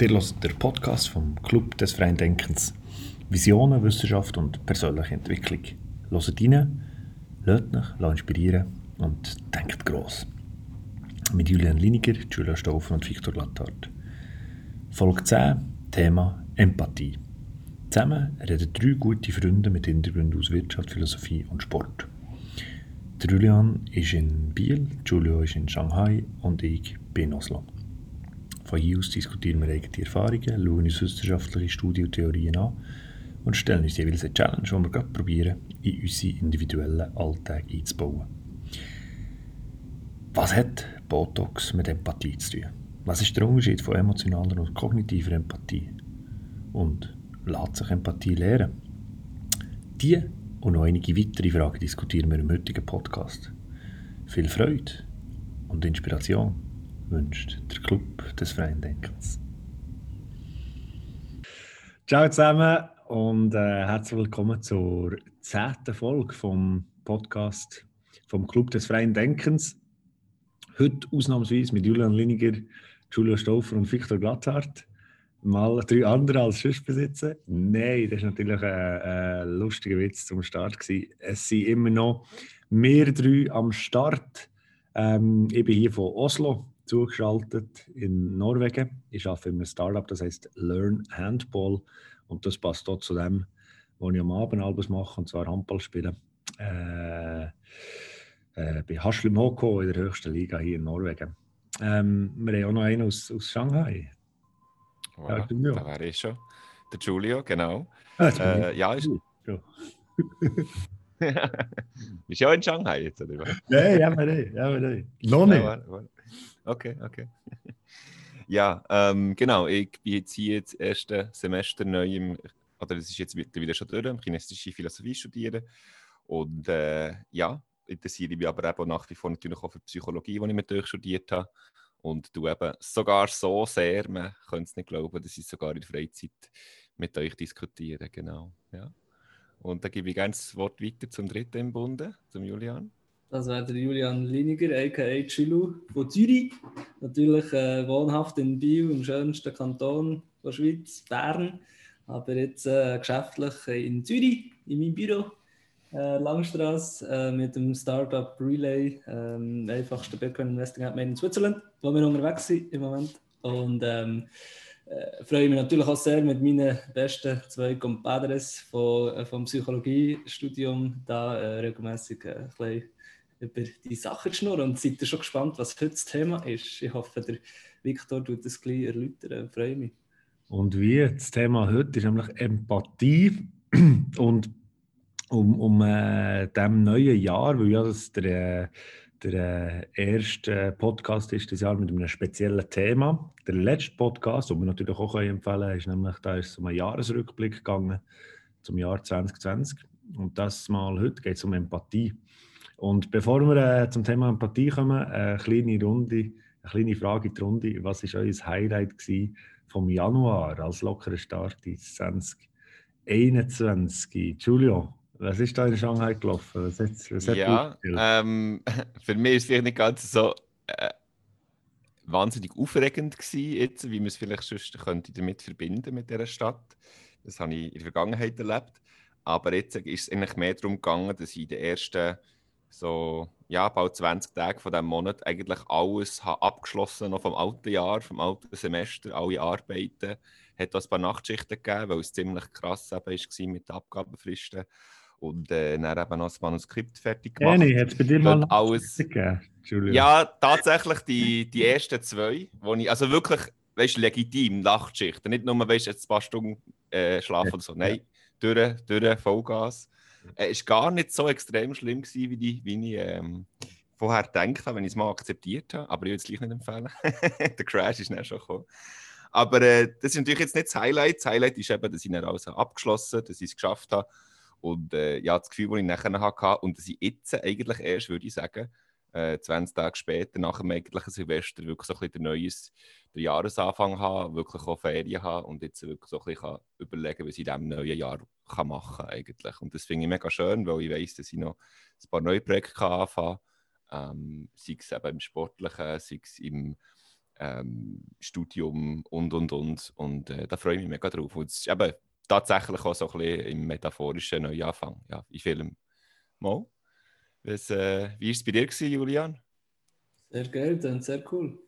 Ihr hört den Podcast vom Club des Freien Denkens. Visionen, Wissenschaft und persönliche Entwicklung. Hört rein, lasst euch inspirieren und denkt gross. Mit Julian Liniger, Julia Stauffer und Viktor Lattard. Folge 10, Thema Empathie. Zusammen reden drei gute Freunde mit Hintergründen aus Wirtschaft, Philosophie und Sport. Der Julian ist in Biel, Julio ist in Shanghai und ich bin in Oslo. Von hier aus diskutieren wir eigene Erfahrungen, schauen uns wissenschaftliche Studien und Theorien an und stellen uns jeweils eine Challenge, die wir gerade probieren, in unseren individuellen Alltag einzubauen. Was hat Botox mit Empathie zu tun? Was ist der Unterschied von emotionaler und kognitiver Empathie? Und lässt sich Empathie lernen? Die und noch einige weitere Fragen diskutieren wir im heutigen Podcast. Viel Freude und Inspiration wünscht der Club des Freien Denkens. Ciao zusammen und äh, herzlich willkommen zur zehnten Folge vom Podcast vom Club des Freien Denkens. Heute ausnahmsweise mit Julian Liniger, Julia Stauffer und Viktor Glatthardt. Mal drei andere als besitzen. Nein, das war natürlich ein, ein lustiger Witz zum Start. Gewesen. Es sind immer noch mehr drei am Start. Ähm, ich bin hier von Oslo, zugeschaltet in Norwegen. Ich arbeite in einem Startup, das heißt Learn Handball. Und das passt dort zu dem, was ich am Abend alles mache, und zwar Handball spielen. Äh, äh, bei Haschlim Hoko in der höchsten Liga hier in Norwegen. Ähm, wir haben auch noch einen aus, aus Shanghai. Voilà, ja, da wäre ich schon. Der Giulio, genau. Ah, äh, ja, ist. Ja. Bist du auch in Shanghai jetzt, oder was? Nein, ja, nein, ja, nein. Noch nicht. Ja, Okay, okay. ja, ähm, genau. Ich bin jetzt hier das erste Semester neu im, oder es ist jetzt wieder schon durch, chinesische Philosophie studieren. Und äh, ja, interessiere mich aber eben nach wie vor natürlich auch für Psychologie, die ich mit euch studiert habe. Und du eben sogar so sehr, man könnte es nicht glauben, dass ich sogar in der Freizeit mit euch diskutiere. Genau. Ja. Und dann gebe ich gerne das Wort weiter zum dritten im Bunde, zum Julian. Das wäre der Julian Liniger, a.k.a. Chilu von Zürich. Natürlich äh, wohnhaft in Biel, im schönsten Kanton der Schweiz, Bern. Aber jetzt äh, geschäftlich in Zürich, in meinem Büro, äh, Langstrasse, äh, mit dem Startup Relay, ähm, einfachste Bitcoin Investing App in Switzerland, wo wir unterwegs sind im Moment. Und ähm, äh, freue mich natürlich auch sehr mit meinen besten zwei Compadres von, äh, vom Psychologiestudium da äh, regelmäßig äh, ein bisschen über die Sachen zu schnurren und seid ihr schon gespannt, was heute das Thema ist. Ich hoffe, der Viktor tut das gleich erläutern. Ich freue mich. Und wie? Das Thema heute ist nämlich Empathie. Und um, um äh, dem neuen Jahr, weil ja das der, der erste Podcast ist das Jahr mit einem speziellen Thema. Der letzte Podcast, den wir natürlich auch empfehlen können, ist nämlich, da ist um einen Jahresrückblick gegangen zum Jahr 2020. Und das mal heute geht es um Empathie. Und bevor wir äh, zum Thema Empathie kommen, eine kleine Runde, eine kleine Frage in die Runde. Was war euer Highlight vom Januar als lockerer Start ins 2021? Julio, was ist da in Shanghai gelaufen? Was hat, was hat ja, ähm, für mich ist es vielleicht nicht ganz so äh, wahnsinnig aufregend gewesen, jetzt, wie man es vielleicht sonst könnte damit verbinden mit dieser Stadt. Das habe ich in der Vergangenheit erlebt. Aber jetzt ist es eigentlich mehr darum gegangen, dass ich in den ersten so ja, bald 20 Tage von diesem Monat eigentlich alles habe abgeschlossen noch vom alten Jahr, vom alten Semester, alle Arbeiten. Es Hat ein paar Nachtschichten gegeben, weil es ziemlich krass eben war mit den Abgabenfristen. Und äh, dann eben noch das Manuskript fertig gemacht. Jenny, hat es bei dir mal alles gegeben? Ja, tatsächlich die, die ersten zwei, wo ich, also wirklich, weißt legitim, Nachtschichten. Nicht nur, weißt jetzt ein paar Stunden äh, schlafen oder so. Nein, durch, durch Vollgas. Es äh, war gar nicht so extrem schlimm, gewesen, wie, die, wie ich ähm, vorher gedacht habe, wenn ich es mal akzeptiert habe. Aber ich würde es gleich nicht empfehlen. Der Crash ist dann schon gekommen. Aber äh, das ist natürlich jetzt nicht das Highlight. Das Highlight ist eben, dass ich dann alles abgeschlossen habe, dass ich es geschafft habe. Und äh, ja, das Gefühl, das ich nachher hatte, und dass ich jetzt eigentlich erst, würde ich sagen, äh, 20 Tage später, nach dem eigentlichen Silvester, wirklich so ein bisschen der neues der Jahresanfang habe, wirklich auch Ferien habe und jetzt wirklich so ein bisschen überlegen, was ich in diesem neuen Jahr kann machen kann. Eigentlich. Und das finde ich mega schön, weil ich weiß, dass ich noch ein paar neue Projekte kann anfangen kann. Ähm, sei es eben im Sportlichen, sei es im ähm, Studium und und und. Und äh, da freue ich mich mega drauf. Und es ist eben tatsächlich auch so ein bisschen im metaphorischen Neuanfang ja, in Film. Mal. Was, äh, wie war es bei dir, gewesen, Julian? Sehr geil, und sehr cool.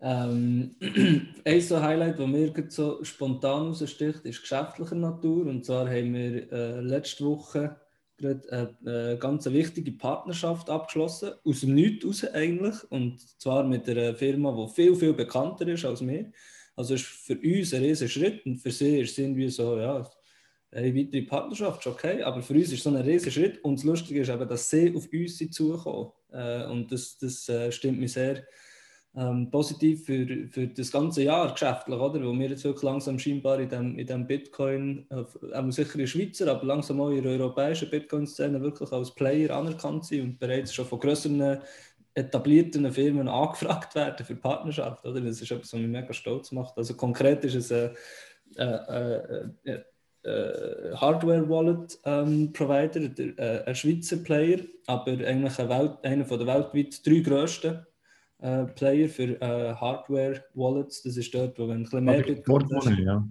Ähm, ein so Highlight, das mir so spontan raussticht, ist geschäftlicher Natur. Und zwar haben wir äh, letzte Woche gerade eine, eine ganz wichtige Partnerschaft abgeschlossen, aus dem Nichts raus eigentlich. Und zwar mit einer Firma, die viel, viel bekannter ist als wir. Also ist für uns ein riesiger Schritt und für sie ist es irgendwie so, ja, eine weitere Partnerschaft ist okay, aber für uns ist es so ein riesiger Schritt. Und das Lustige ist eben, dass sie auf uns zukommen. Äh, und das, das äh, stimmt mich sehr ähm, positiv für, für das ganze Jahr geschäftlich, oder? Wo wir jetzt wirklich langsam scheinbar in dem, in dem Bitcoin, auch sicher in Schweizer, aber langsam auch in der europäischen Bitcoin-Szene wirklich als Player anerkannt sind und bereits schon von größeren etablierten Firmen angefragt werden für Partnerschaft. Oder? Das ist etwas, was mich mega stolz macht. Also konkret ist es ein äh, äh, äh, Hardware-Wallet-Provider, ähm, ein Schweizer Player, aber eigentlich ein Welt, einer der weltweit drei grössten äh, Player für äh, Hardware-Wallets. Das ist dort, wo wenn ein bisschen mehr Bitcoin ja. ja.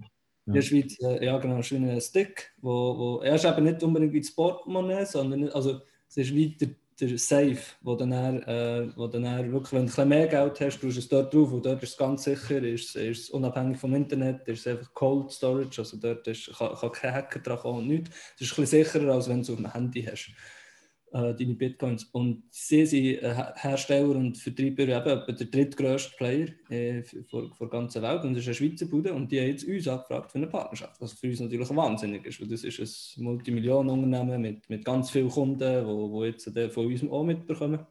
In der Schweiz, äh, ja genau, ist wie ein Stick, wo, wo er ist eben nicht unbedingt wie das Portemonnaie, sondern also es ist wie der, Safe, wo dann, äh, wo dann wirklich, wenn du ein mehr Geld hast, tust du es dort drauf und dort ist es ganz sicher, ist, ist es unabhängig vom Internet, ist es einfach Cold Storage, also dort ist, kann, kann kein Hacker dran kommen und nichts. Das ist ein bisschen sicherer, als wenn du es auf dem Handy hast äh, deine Bitcoins. Und sie sind äh, Hersteller und Vertreiber eben der drittgrößte Player äh, vor, der ganzen Welt und das ist eine Schweizer Bude und die haben jetzt uns angefragt für eine Partnerschaft, was für uns natürlich wahnsinnig ist, weil das ist ein Multimillionenunternehmen mit, mit ganz vielen Kunden, die wo, wo jetzt von uns auch mitbekommen.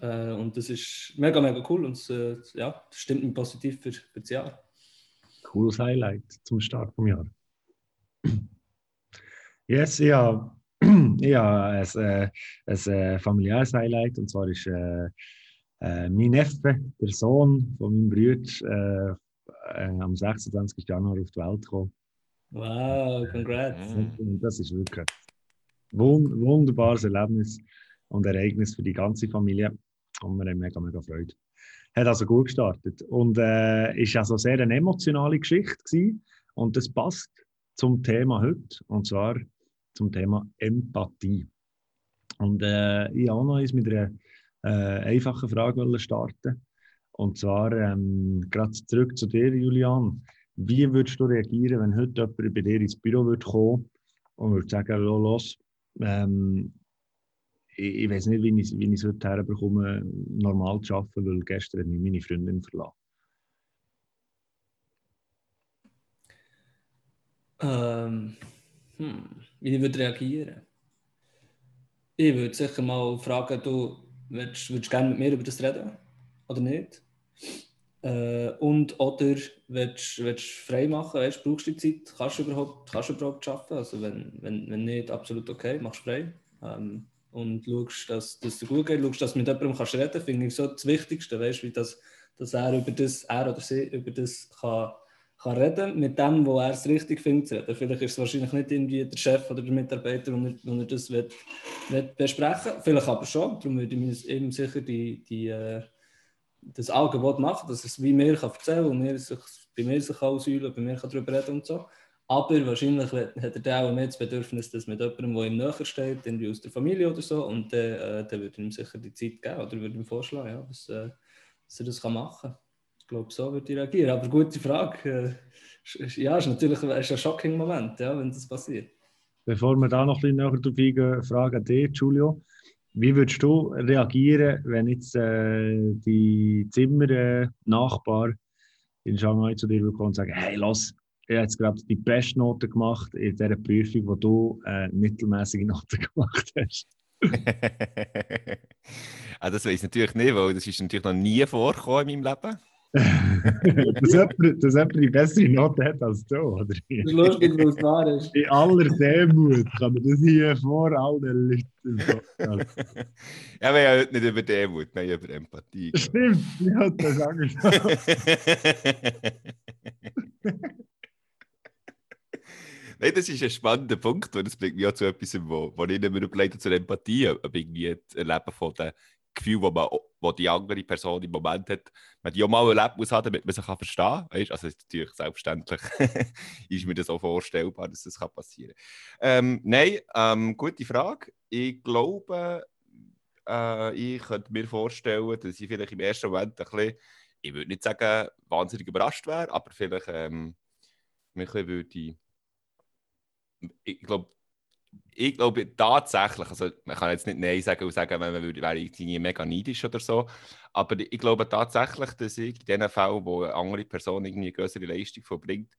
Äh, und das ist mega, mega cool und äh, ja, das stimmt mich positiv für, für das Jahr. Cooles Highlight zum Start vom Jahr. Yes, ja, ja, ein, äh, ein äh, familiäres Highlight. Und zwar ist äh, äh, mein Neffe, der Sohn von meinem Bruder, äh, äh, am 26. Januar auf die Welt gekommen. Wow, congrats. Und das ist wirklich ein wunderbares Erlebnis und Ereignis für die ganze Familie. Und wir haben mega, mega Freude. Hat also gut gestartet. Und äh, ist also sehr eine emotionale Geschichte gewesen. Und das passt zum Thema heute. Und zwar zum Thema Empathie. Und äh, ich auch noch mit einer äh, einfachen Frage starten. Und zwar ähm, gerade zurück zu dir, Julian. Wie würdest du reagieren, wenn heute jemand bei dir ins Büro würde kommen und würde sagen, los, ähm, ich, ich weiß nicht, wie ich, wie ich es heute herbekomme, normal zu arbeiten, weil gestern hat mich meine Freundin verlassen. Ähm, hm, wie ich würde reagieren? Ich würde sicher mal fragen, du würdest, würdest gerne mit mir über das reden oder nicht? Äh, und oder willst du frei machen, weißt, brauchst du die Zeit, kannst du überhaupt, kannst du überhaupt arbeiten? Also wenn, wenn, wenn nicht, absolut okay, machst frei. Ähm, und schaust, dass, dass es dir gut geht, schaust, dass du mit jemandem kannst reden kannst, finde ich so das Wichtigste, weißt, wie das, dass er über das, er oder sie über das kann kann reden mit dem, wo er es richtig findet zu. Vielleicht ist es wahrscheinlich nicht irgendwie der Chef oder der Mitarbeiter, wo er, er das will, will besprechen Vielleicht aber schon. Darum würde ich eben sicher die, die, äh, das Angebot machen, dass es wie mir kann erzählen kann und sich, bei mir sich ausüben bei mir darüber reden und so. Aber wahrscheinlich hat er dann auch mehr das Bedürfnis, dass mit jemandem, der ihm näher steht, irgendwie aus der Familie oder so, und dann, äh, dann würde ihm sicher die Zeit geben oder würde ihm vorschlagen, ja, dass, äh, dass er das machen kann. Ich glaube, so würde ich reagieren. Aber gute Frage. Äh, ja, ist natürlich ist ein shocking Moment, ja, wenn das passiert. Bevor wir da noch ein bisschen näher drauf eingehen, Frage an dich, Giulio. Wie würdest du reagieren, wenn jetzt äh, die Zimmernachbar äh, in Shanghai zu dir kommt und sagt, hey, los, ich habe jetzt gerade die Bestnote gemacht in dieser Prüfung, wo du äh, mittelmäßige Noten gemacht hast? ah, das weiß ich natürlich nicht, weil das ist natürlich noch nie vorgekommen in meinem Leben. Dass, jemand, dass jemand die bessere Note hat als du, oder? Das ist lustig, was wahr ist. In aller Demut kann man das hier vor allen Leuten sagen. ja, wir haben heute nicht über Demut, wir haben über Empathie. Stimmt, ich habe das angesprochen. Nein, das ist ein spannender Punkt, und das bringt mich auch zu etwas, wo, wo ich mir überlegt zur Empathie, ob irgendwie das Erleben von den Gefühl, wo, man, wo die andere Person im Moment hat, man die auch mal erlebt muss damit man sich verstehen kann. Also natürlich selbstverständlich ist mir das auch vorstellbar, dass das passieren kann. Ähm, nein, ähm, gute Frage. Ich glaube, äh, ich könnte mir vorstellen, dass ich vielleicht im ersten Moment ein bisschen, ich würde nicht sagen, wahnsinnig überrascht wäre, aber vielleicht ähm, mich würde ich glaube, ich glaube tatsächlich, also man kann jetzt nicht Nein sagen und sagen, wenn man würde, wäre irgendwie mega neidisch oder so, aber ich glaube tatsächlich, dass ich in den Fällen, wo eine andere Person irgendwie eine größere Leistung verbringt,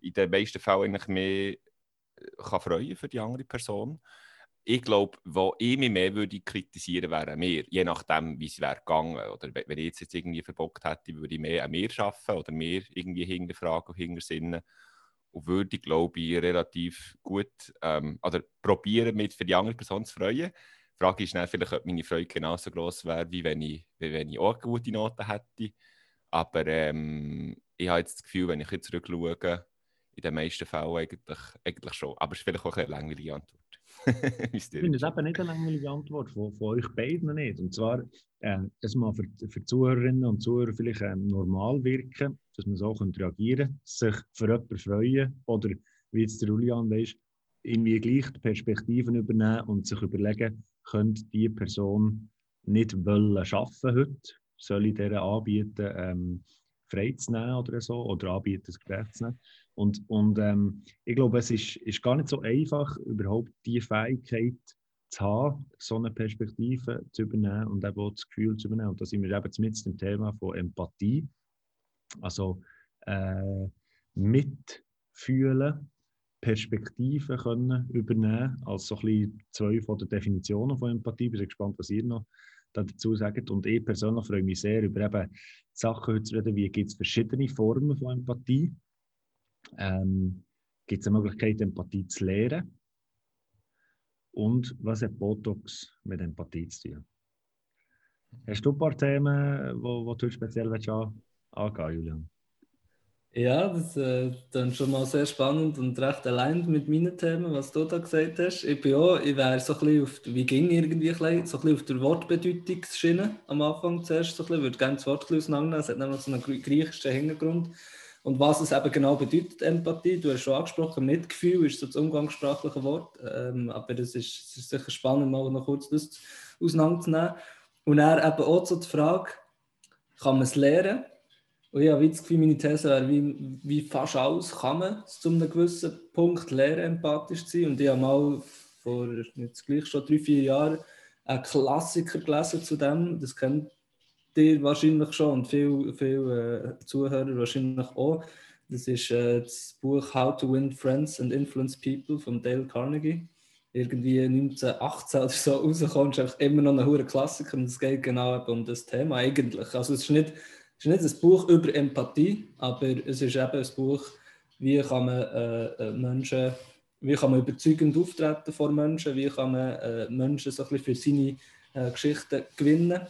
in den meisten Fällen eigentlich mehr äh, kann freuen für die andere Person. Ich glaube, wo ich mich mehr würde kritisieren wäre mir, je nachdem, wie es wäre gegangen. Oder wenn ich jetzt, jetzt irgendwie verbockt hätte, würde ich mehr an mir arbeiten oder mehr irgendwie hinterfragen und hintersinnen und würde, glaube ich, relativ gut ähm, oder probieren, mit für die andere Person zu freuen. Die Frage ist dann vielleicht, ob meine Freude genauso groß wäre, wie wenn ich, wie wenn ich auch gute Note hätte. Aber ähm, ich habe jetzt das Gefühl, wenn ich jetzt zurückschaue, in den meisten Fällen eigentlich, eigentlich schon. Aber es ist vielleicht auch eine langweilige Antwort. ich finde es eben nicht eine langweilige Antwort, von, von euch beiden nicht. Und zwar, äh, dass man für, für Zuhörerinnen und Zuhörer vielleicht äh, normal wirken, dass man so reagieren sich für jemanden freuen oder, wie jetzt der Julian weiss, irgendwie gleich die Perspektiven übernehmen und sich überlegen, könnte die Person nicht wollen arbeiten heute, soll ich dieser anbieten, ähm, frei zu nehmen oder so, oder anbieten, das Gespräch zu nehmen. Und, und ähm, ich glaube, es ist, ist gar nicht so einfach, überhaupt die Fähigkeit zu haben, so eine Perspektive zu übernehmen und eben auch das Gefühl zu übernehmen. Und da sind wir eben mit dem Thema von Empathie. Also äh, mitfühlen, Perspektiven können übernehmen, als so ein bisschen zwei von den Definitionen von Empathie. Ich bin gespannt, was ihr noch dazu sagt. Und ich persönlich freue mich sehr über eben Sachen zu reden, wie gibt es verschiedene Formen von Empathie. Ähm, gibt es eine Möglichkeit, Empathie zu lernen? Und was hat Botox mit Empathie zu tun? Hast du ein paar Themen, wo, wo du speziell willst, an, angehen Julian? Ja, das äh, schon mal sehr spannend und recht allein mit meinen Themen, was du da gesagt hast. Ich bin auch, ich wäre so ein bisschen auf, wie ging irgendwie ein bisschen, so ein bisschen auf der Wortbedeutungsschiene am Anfang zuerst so ein bisschen, würde gerne das Wort auseinandernehmen, es hat nämlich so einen griechischen Hintergrund. Und was es eben genau bedeutet, Empathie, du hast schon angesprochen, Mitgefühl ist so das umgangssprachliche Wort, ähm, aber es ist, ist, sicher spannend, mal noch kurz das auseinanderzunehmen. Und dann eben auch so die Frage, kann man es lernen? Und ich habe das Gefühl, meine These wäre, wie, wie fast alles kann man zu einem gewissen Punkt lernen, empathisch zu sein. Und ich habe mal vor jetzt gleich schon drei, vier Jahren einen Klassiker gelesen zu dem. Das kennt ihr wahrscheinlich schon und viele, viele äh, Zuhörer wahrscheinlich auch. Das ist äh, das Buch How to Win Friends and Influence People von Dale Carnegie. Irgendwie 1918 oder so rausgekommen, ist einfach immer noch ein hoher Klassiker und es geht genau um das Thema eigentlich. Also es ist nicht es ist nicht ein Buch über Empathie, aber es ist eben ein Buch, wie kann man äh, äh, Menschen, wie kann man überzeugend auftreten vor Menschen, wie kann man äh, Menschen so ein bisschen für seine äh, Geschichten gewinnen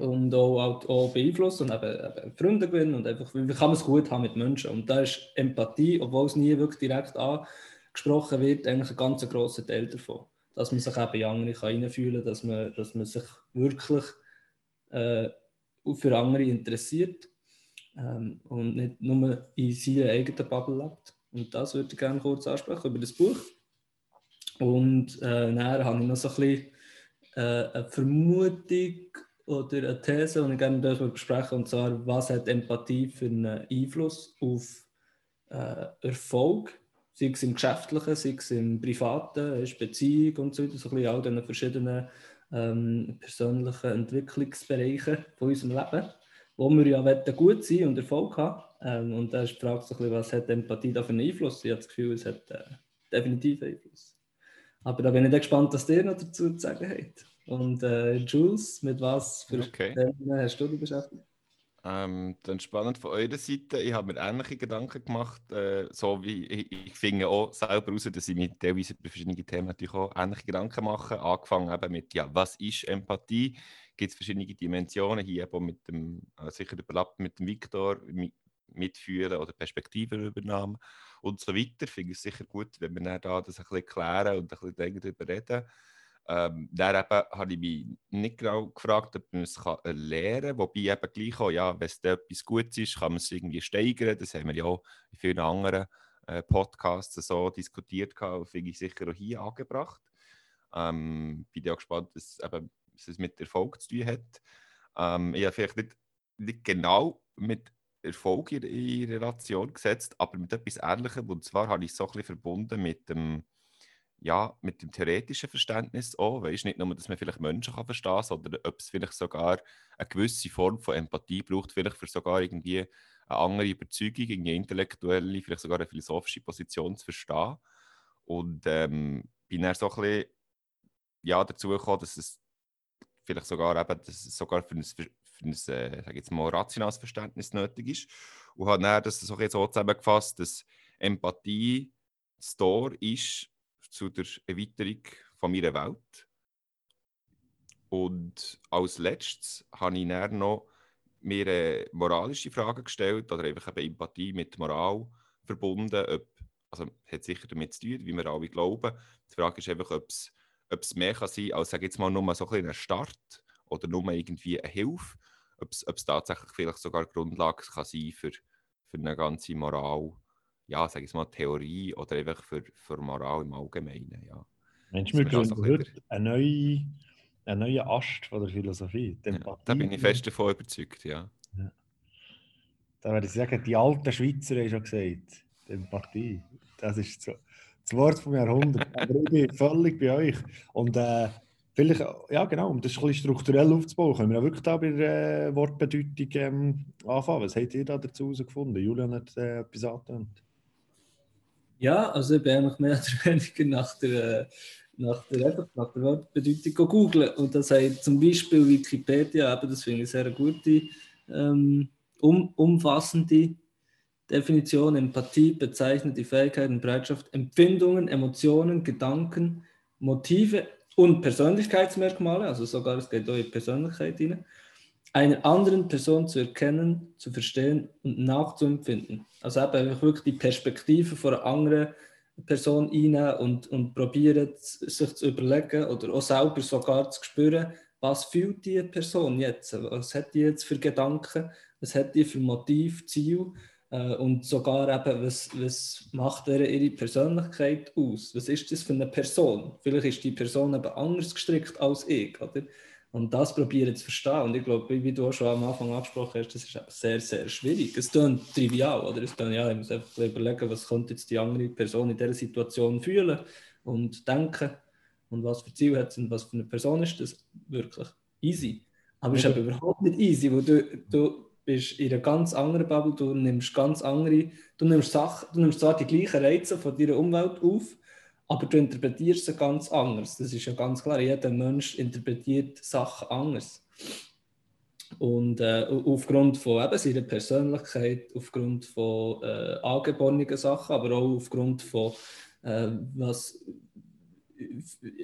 und auch, auch, beeinflussen und eben, eben, Freunde gewinnen und einfach, wie kann man es gut haben mit Menschen. Und da ist Empathie, obwohl es nie wirklich direkt angesprochen wird, eigentlich ein ganz grosser Teil davon. Dass man sich eben in andere reinfühlen kann, dass man, dass man sich wirklich äh, für andere interessiert ähm, und nicht nur in seiner eigenen Bubble lebt. Und das würde ich gerne kurz ansprechen über das Buch. Und äh, dann habe ich noch so ein bisschen äh, eine Vermutung oder eine These, die ich gerne darüber besprechen und zwar, was hat Empathie für einen Einfluss auf äh, Erfolg, sei es im Geschäftlichen, sei es im Privaten, Beziehung und so weiter, so ein bisschen all diesen verschiedenen ähm, persönlichen Entwicklungsbereichen von unserem Leben, wo wir ja gut sein und Erfolg haben. Ähm, und da ist die Frage, so ein bisschen, was hat Empathie da für einen Einfluss? Ich habe das Gefühl, es hat äh, definitiv Einfluss. Aber da bin ich gespannt, was ihr noch dazu zu sagen habt. Und äh, Jules, mit was für okay. Themen hast du dich beschäftigt? Ähm, dann spannend von eurer Seite. Ich habe mir ähnliche Gedanken gemacht, äh, so wie ich, ich finde auch selber heraus, dass ich mir teilweise über verschiedene Themen natürlich auch ähnliche Gedanken mache. Angefangen eben mit, ja, was ist Empathie? Gibt es verschiedene Dimensionen hier eben mit dem, äh, sicher überlappt mit dem Viktor, mitfühlen oder Perspektivenübernahme und so weiter. Ich finde es sicher gut, wenn wir dann da das ein bisschen klären und ein bisschen darüber reden. Ähm, dann eben habe ich mich nicht genau gefragt, ob man es kann lernen kann. Wobei eben gleich auch, ja, wenn es etwas Gutes ist, kann man es irgendwie steigern. Das haben wir ja auch in vielen anderen äh, Podcasts so diskutiert und finde ich sicher auch hier angebracht. Ähm, bin ja gespannt, dass, eben, was es mit Erfolg zu tun hat. Ähm, ich habe vielleicht nicht, nicht genau mit Erfolg in, in Relation gesetzt, aber mit etwas Ähnlichem. Und zwar habe ich es so ein bisschen verbunden mit dem ja, mit dem theoretischen Verständnis auch, weißt nicht nur, dass man vielleicht Menschen kann verstehen kann, sondern ob es vielleicht sogar eine gewisse Form von Empathie braucht, vielleicht für sogar irgendwie eine andere Überzeugung, eine intellektuelle, vielleicht sogar eine philosophische Position zu verstehen. Und ähm, bin dann so ein bisschen ja, dazu gekommen, dass es vielleicht sogar eben, dass es sogar für ein, für ein äh, sag jetzt mal, rationales Verständnis nötig ist. Und habe dann das so, so zusammengefasst, dass Empathie das Tor ist zu der Erweiterung von meiner Welt. Und als letztes habe ich dann noch mir eine moralische Frage gestellt oder einfach eben Empathie mit Moral verbunden. Ob, also hat sicher damit zu tun, wie wir alle glauben. Die Frage ist einfach, ob es, ob es mehr kann sein kann als sage jetzt mal nur so ein, ein Start oder nur irgendwie eine Hilfe. Ob es, ob es tatsächlich vielleicht sogar Grundlage kann sein für, für eine ganze Moral ja, sage ich mal, Theorie oder einfach für, für Moral im Allgemeinen. Ja. Mensch, wir gründen heute eine neue, einen neuen Ast von der Philosophie. Ja, da bin ich fest davon überzeugt, ja. ja. Da würde ich sagen, die alten Schweizer haben schon gesagt, die Empathie. Das ist so, das Wort vom Jahrhundert. Aber ich bin völlig bei euch. Und äh, vielleicht, ja genau, um das ein bisschen strukturell aufzubauen, können wir auch wirklich da bei der äh, Wortbedeutung ähm, anfangen. Was habt ihr da dazu herausgefunden? Julian hat äh, etwas angetönt. Ja, also ich bin eigentlich mehr oder weniger nach der, nach der, nach der Wortbedeutung googeln. Und das heißt zum Beispiel Wikipedia, eben, das finde ich sehr gute, ähm, um, umfassende Definition. Empathie bezeichnet die Fähigkeit und Bereitschaft, Empfindungen, Emotionen, Gedanken, Motive und Persönlichkeitsmerkmale, also sogar es geht auch in Persönlichkeit rein, einer anderen Person zu erkennen, zu verstehen und nachzuempfinden. Also eben wirklich die Perspektive von einer anderen Person einnehmen und, und probieren, sich zu überlegen oder auch selber sogar zu spüren, was fühlt diese Person jetzt? Was hat die jetzt für Gedanken? Was hat die für Motiv, Ziel? Äh, und sogar eben, was, was macht ihre Persönlichkeit aus? Was ist das für eine Person? Vielleicht ist die Person eben anders gestrickt als ich, oder? Und das probieren zu verstehen. Und ich glaube, wie du auch schon am Anfang angesprochen hast, das ist sehr, sehr schwierig. Es klingt trivial, oder? Es klingt, ja, ich muss einfach überlegen, was könnte jetzt die andere Person in dieser Situation fühlen und denken und was für Ziel hat sie und was für eine Person ist das wirklich easy. Aber es ist aber überhaupt nicht easy, weil du, du bist in einer ganz anderen Bubble, du nimmst ganz andere, du nimmst Sachen, du nimmst zwar die gleichen Reize von deiner Umwelt auf, aber du interpretierst sie ganz anders. Das ist ja ganz klar. Jeder Mensch interpretiert Sachen anders. Und äh, aufgrund von eben seiner Persönlichkeit, aufgrund von äh, angeborenen Sachen, aber auch aufgrund von äh, was,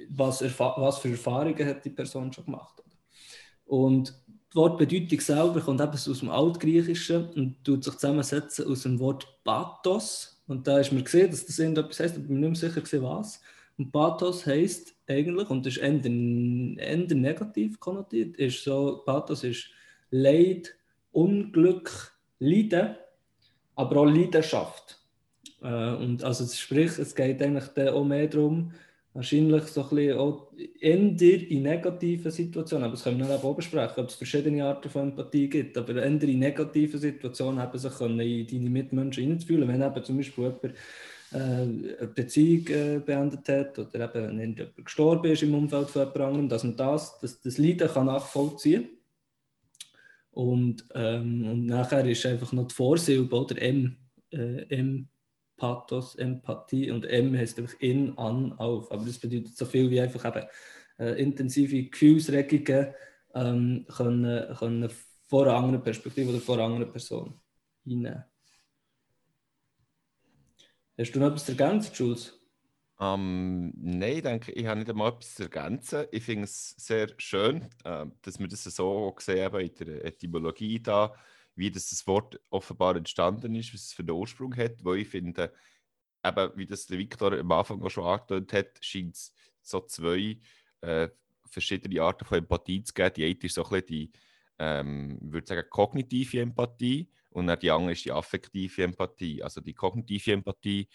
was, was für Erfahrungen hat die Person schon gemacht. Und das Wort Bedeutung selber kommt eben aus dem Altgriechischen und tut sich zusammensetzen aus dem Wort Pathos und da ist mir gesehen, dass das irgendetwas heißt, ich bin nicht mehr sicher, was. Und Pathos heißt eigentlich, und ist eher, eher negativ konnotiert, ist so, Pathos ist Leid, Unglück, Leiden, aber auch Leidenschaft. Äh, und also sprich, es geht eigentlich auch mehr darum, wahrscheinlich so ein bisschen auch in negativen Situationen, aber das können wir dann auch besprechen, ob es verschiedene Arten von Empathie gibt, aber eher in negativen Situationen haben sich in deine Mitmenschen hineinzufühlen, wenn eben zum Beispiel jemand äh, eine Beziehung äh, beendet hat oder eben wenn jemand gestorben ist im Umfeld von jemand dass man das, das, das Leiden kann nachvollziehen. Und, ähm, und nachher ist einfach noch die Vorsilbe oder M, äh, M Pathos, Empathie und M heißt einfach in, an, auf. Aber das bedeutet so viel wie einfach eben äh, intensive Gefühlsregungen ähm, können, können vor einer anderen Perspektive oder vor einer anderen Person hinnehmen. Hast du noch etwas zu ergänzen, Jules? Um, ähm, nein, ich denke, ich habe nicht einmal etwas zu ergänzen. Ich finde es sehr schön, äh, dass wir das so sehen in der Etymologie da wie das, das Wort offenbar entstanden ist, was es für den Ursprung hat, weil ich finde, eben, wie das der Viktor am Anfang auch schon angedeutet hat, scheint es so zwei äh, verschiedene Arten von Empathie zu geben. Die eine ist so ein bisschen die, ähm, ich würde sagen, kognitive Empathie und dann die andere ist die affektive Empathie. Also die kognitive Empathie,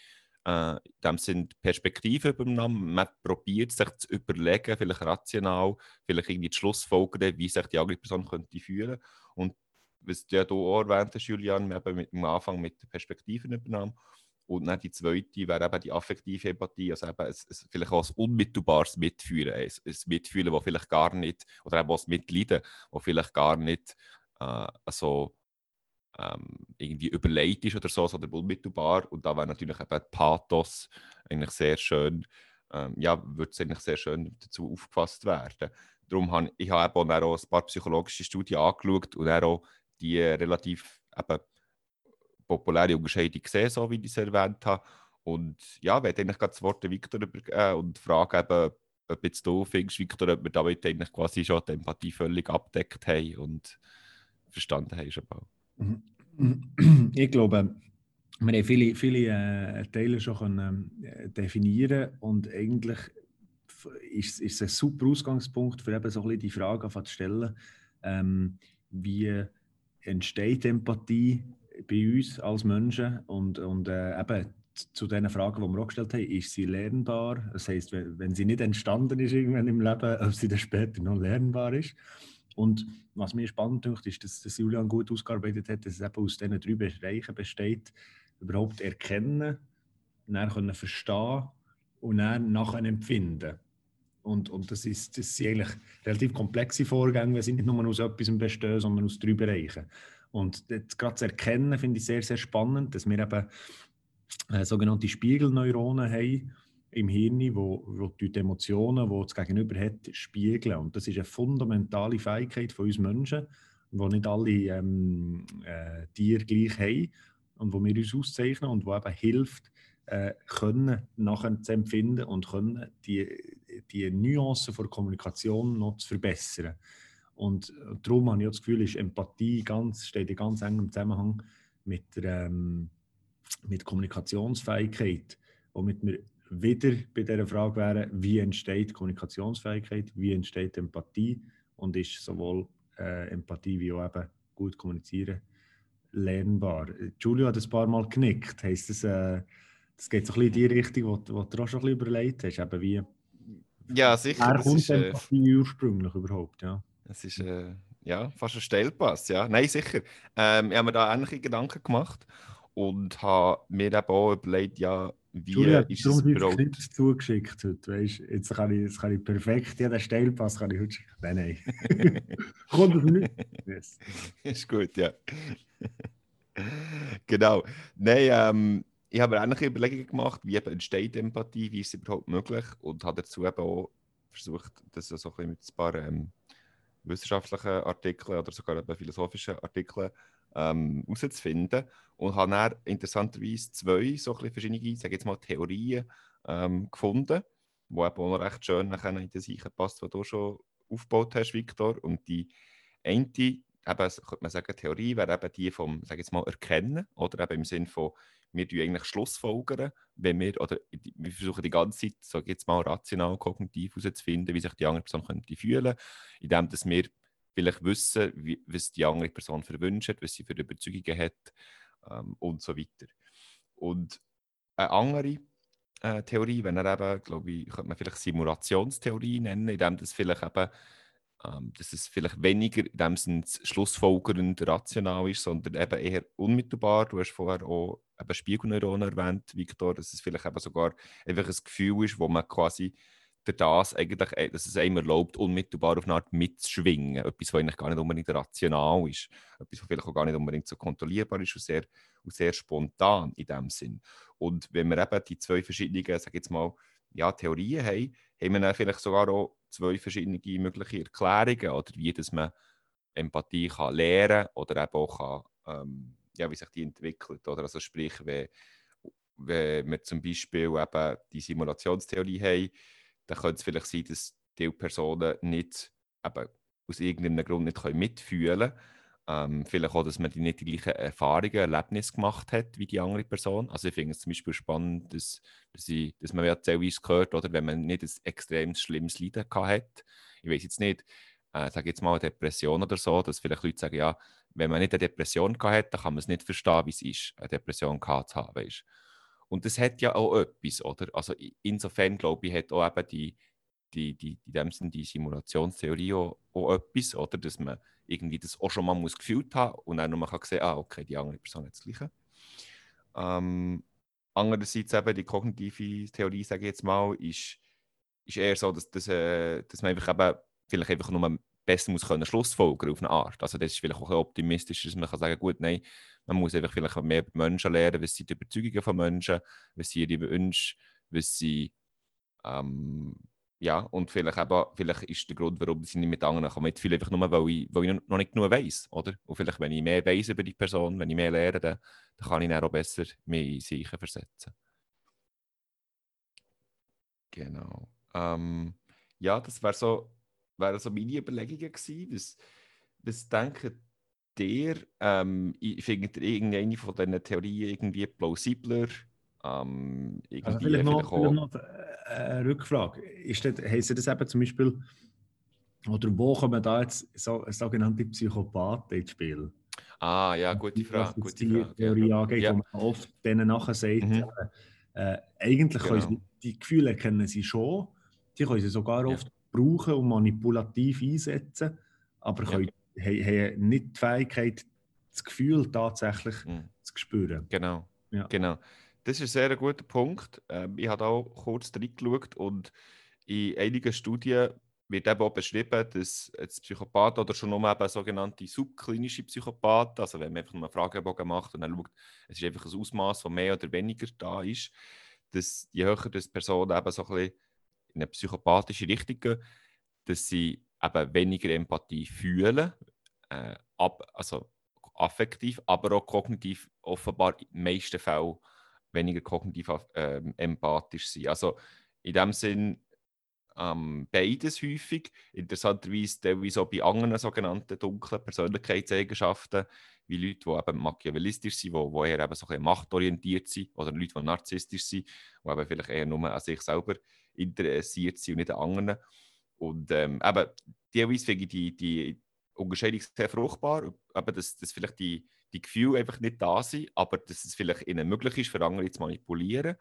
äh, dem sind Perspektiven übernommen. Man probiert sich zu überlegen, vielleicht rational, vielleicht irgendwie die Schlussfolgerung, wie sich die andere Person könnte fühlen. Und was du ja auch erwähnt hast, Julian, wir haben am Anfang mit der Perspektiven übernommen. Und dann die zweite wäre eben die affektive Empathie, also eben ein, ein, vielleicht auch ein unmittelbares Mitfühlen, ein, ein Mitfühlen, das vielleicht gar nicht, oder eben das Mitleiden, das vielleicht gar nicht äh, so ähm, irgendwie überlegt ist oder so, sondern unmittelbar. Und da wäre natürlich eben Pathos eigentlich sehr schön, ähm, ja, würde es eigentlich sehr schön dazu aufgefasst werden. Darum habe ich habe eben auch ein paar psychologische Studien angeschaut und auch die relativ eben, populäre Unterscheidung gesehen, so wie ich es erwähnt habe. Und ja, ich werde eigentlich das Wort Victor übergeben und frage eben, ob jetzt du findest, Victor, ob wir damit eigentlich quasi schon die Empathie völlig abdeckt haben und verstanden haben. Schon Ich glaube, wir haben viele, viele äh, Teile schon können, äh, definieren und eigentlich ist, ist es ein super Ausgangspunkt für eben so ein bisschen die Frage zu stellen, ähm, wie entsteht Empathie bei uns als Menschen und, und äh, eben zu den Fragen, die wir auch gestellt haben, ist sie lernbar? Das heißt, wenn sie nicht entstanden ist irgendwann im Leben, ob sie dann später noch lernbar ist. Und was mir spannend ist, ist, dass, dass Julian gut ausgearbeitet hat, dass es eben aus diesen drei Bereichen besteht, überhaupt erkennen, dann können verstehen und dann nachher empfinden. Und, und das, ist, das sind eigentlich relativ komplexe Vorgänge, die nicht nur aus etwas bestehen, sondern aus drei Bereichen. Und das gerade zu erkennen, finde ich sehr, sehr spannend, dass wir eben äh, sogenannte Spiegelneuronen haben im Hirn, wo, wo die Emotionen, die das Gegenüber hat, spiegeln. Und das ist eine fundamentale Fähigkeit von uns Menschen, die nicht alle ähm, äh, Tiere gleich haben und wo wir uns auszeichnen und wo eben hilft, äh, können nachher zu empfinden und können die, die Nuancen der Kommunikation noch zu verbessern. Und darum habe ich das Gefühl, ist Empathie ganz, steht in ganz engem Zusammenhang mit, der, ähm, mit Kommunikationsfähigkeit, womit wir wieder bei dieser Frage wären, wie entsteht Kommunikationsfähigkeit, wie entsteht Empathie und ist sowohl äh, Empathie wie auch eben gut kommunizieren lernbar. Julio hat ein paar Mal genickt, heisst das, äh, das geht so ein bisschen in die Richtung, wo, wo du auch schon ein bisschen überlegt hast, eben wie ja, sicher. Wer kommt ist, äh, ursprünglich überhaupt, ja. Es ist äh, ja, fast ein Stellpass, ja. Nein, sicher. Ähm, ich habe mir da ähnliche Gedanken gemacht und habe mir eben auch überlegt, ja, wie Julia, ist es überhaupt... Clips zugeschickt heute, weißt? Jetzt kann ich, jetzt kann ich perfekt, ja, den Stellpass kann ich heute schicken. Nein, nein. Kommt das nicht? Yes. ist gut, ja. genau. Nein, ähm, ich habe mir ähnliche Überlegungen gemacht, wie entsteht Empathie, wie ist es überhaupt möglich und habe dazu eben auch versucht, das so ein mit ein paar ähm, wissenschaftlichen Artikeln oder sogar eben philosophischen Artikeln ähm, herauszufinden und habe dann interessanterweise zwei so ein verschiedene, sage jetzt mal, Theorien ähm, gefunden, die eben auch noch recht schön in das passt, was du schon aufgebaut hast, Victor. Und die eine, eben, könnte man sagen, Theorie wäre eben die vom, sage jetzt mal, Erkennen oder eben im Sinne von, wir eigentlich Schlussfolgern, wenn wir, oder wir versuchen die ganze Zeit, sage jetzt mal, rational, kognitiv herauszufinden, wie sich die andere Person könnte fühlen, indem dass wir vielleicht wissen, wie, was die andere Person verwünscht, was sie für Überzeugungen hat ähm, und so weiter. Und eine andere äh, Theorie, wenn er eben, glaube ich, könnte man vielleicht Simulationstheorie nennen, indem das vielleicht eben, ähm, dass es vielleicht weniger in dem Sinne schlussfolgernd rational ist, sondern eben eher unmittelbar. Du hast vorher auch eben Spiegelneuronen erwähnt, Victor, dass es vielleicht eben sogar einfach ein Gefühl ist, wo man quasi das eigentlich, äh, dass es einem erlaubt, unmittelbar auf eine Art mitzuschwingen. Etwas, was eigentlich gar nicht unbedingt rational ist. Etwas, was vielleicht auch gar nicht unbedingt so kontrollierbar ist und sehr, und sehr spontan in dem Sinn. Und wenn wir eben die zwei verschiedenen, sag jetzt mal, ja, Theorien haben, haben wir dann vielleicht sogar auch zwei verschiedene mögliche Erklärungen oder wie dass man Empathie kann lernen oder eben auch kann, ähm, ja, wie sich die entwickelt. Oder also sprich, wenn, wenn wir zum Beispiel eben die Simulationstheorie haben, dann könnte es vielleicht sein, dass die Personen nicht eben aus irgendeinem Grund nicht mitfühlen können Ähm, vielleicht auch, dass man die nicht die gleichen Erfahrungen, Erlebnisse gemacht hat wie die andere Person. Also ich finde es zum Beispiel spannend, dass, dass, ich, dass man ja teilweise gehört, oder wenn man nicht ein extrem schlimmes Leiden hat. Ich weiß jetzt nicht, äh, sage jetzt mal Depression oder so, dass vielleicht Leute sagen, ja, wenn man nicht eine Depression hat, dann kann man es nicht verstehen, wie es ist, eine Depression gehabt zu haben. Weißt? Und das hat ja auch etwas, oder? Also insofern glaube ich, hat auch eben die, die, die, in dem Sinne die Simulationstheorie auch, auch etwas, oder? Dass man irgendwie das auch schon mal muss gefühlt haben und dann noch kann sehen, ah, okay, die andere Person hat das Gleiche. Ähm, andererseits eben die kognitive Theorie, sage ich jetzt mal, ist, ist eher so, dass, dass, äh, dass man einfach eben vielleicht einfach nur besser muss können Schlussfolgern auf eine Art. Also das ist vielleicht auch optimistisch, dass man kann sagen, gut, nein, man muss einfach vielleicht mehr über Menschen lernen, was sind die Überzeugungen von Menschen, was sind ihre Wünsche, was sie ähm, ja, und vielleicht, eben, vielleicht ist der Grund, warum sie nicht mit anderen kommen, mitfühlen, einfach nur, weil ich, weil ich noch nicht genug weiß, oder? Und vielleicht, wenn ich mehr weiß über die Person, wenn ich mehr lerne, dann, dann kann ich dann auch besser mehr in sich versetzen. Genau. Ähm, ja, das wäre so, wär so meine Überlegungen gewesen. Was, was denkt ihr? Ähm, findet ihr irgendeine von diesen Theorien irgendwie plausibler? Ähm, also vielleicht noch, vielleicht noch äh, eine Rückfrage. Ist das, heisst das eben zum Beispiel, oder wo kommen da jetzt so, sogenannte Psychopathen ins Spiel? Ah, ja, gute Frage. Was die Frage, Theorie ja. angeht, ja. wo man oft denen nachher sagt, mhm. äh, eigentlich genau. sie, die Gefühle kennen sie schon, die können sie sogar oft. Brauchen und manipulativ einsetzen, aber können, ja. haben nicht die Fähigkeit, das Gefühl tatsächlich mhm. zu spüren. Genau, ja. genau. Das ist ein sehr guter Punkt. Ähm, ich habe auch kurz reingeschaut und in einigen Studien wird eben auch beschrieben, dass das Psychopath oder schon nur eben sogenannte subklinische Psychopath, also wenn man einfach einen Fragebogen macht und dann schaut, es ist einfach ein Ausmaß, von mehr oder weniger da ist, dass je höher das Person eben so ein bisschen in eine psychopathische Richtung geht, dass sie eben weniger Empathie fühlen, äh, ab, also affektiv, aber auch kognitiv offenbar in den meisten Fällen weniger kognitiv äh, empathisch sein. Also in dem Sinn ähm, beides häufig. Interessanterweise teilweise auch bei anderen sogenannten dunklen Persönlichkeitseigenschaften, wie Leute, die eben machiavellistisch sind, die, eher eben so ein machtorientiert sind, oder Leute, die narzisstisch sind, die eben vielleicht eher nur an sich selber interessiert sind und nicht an anderen. Und ähm, eben, teilweise finde ich die, die Unterscheidung sehr fruchtbar, eben, dass, dass vielleicht die die Gefühle einfach nicht da sind, aber dass es vielleicht ihnen möglich ist, für andere zu manipulieren.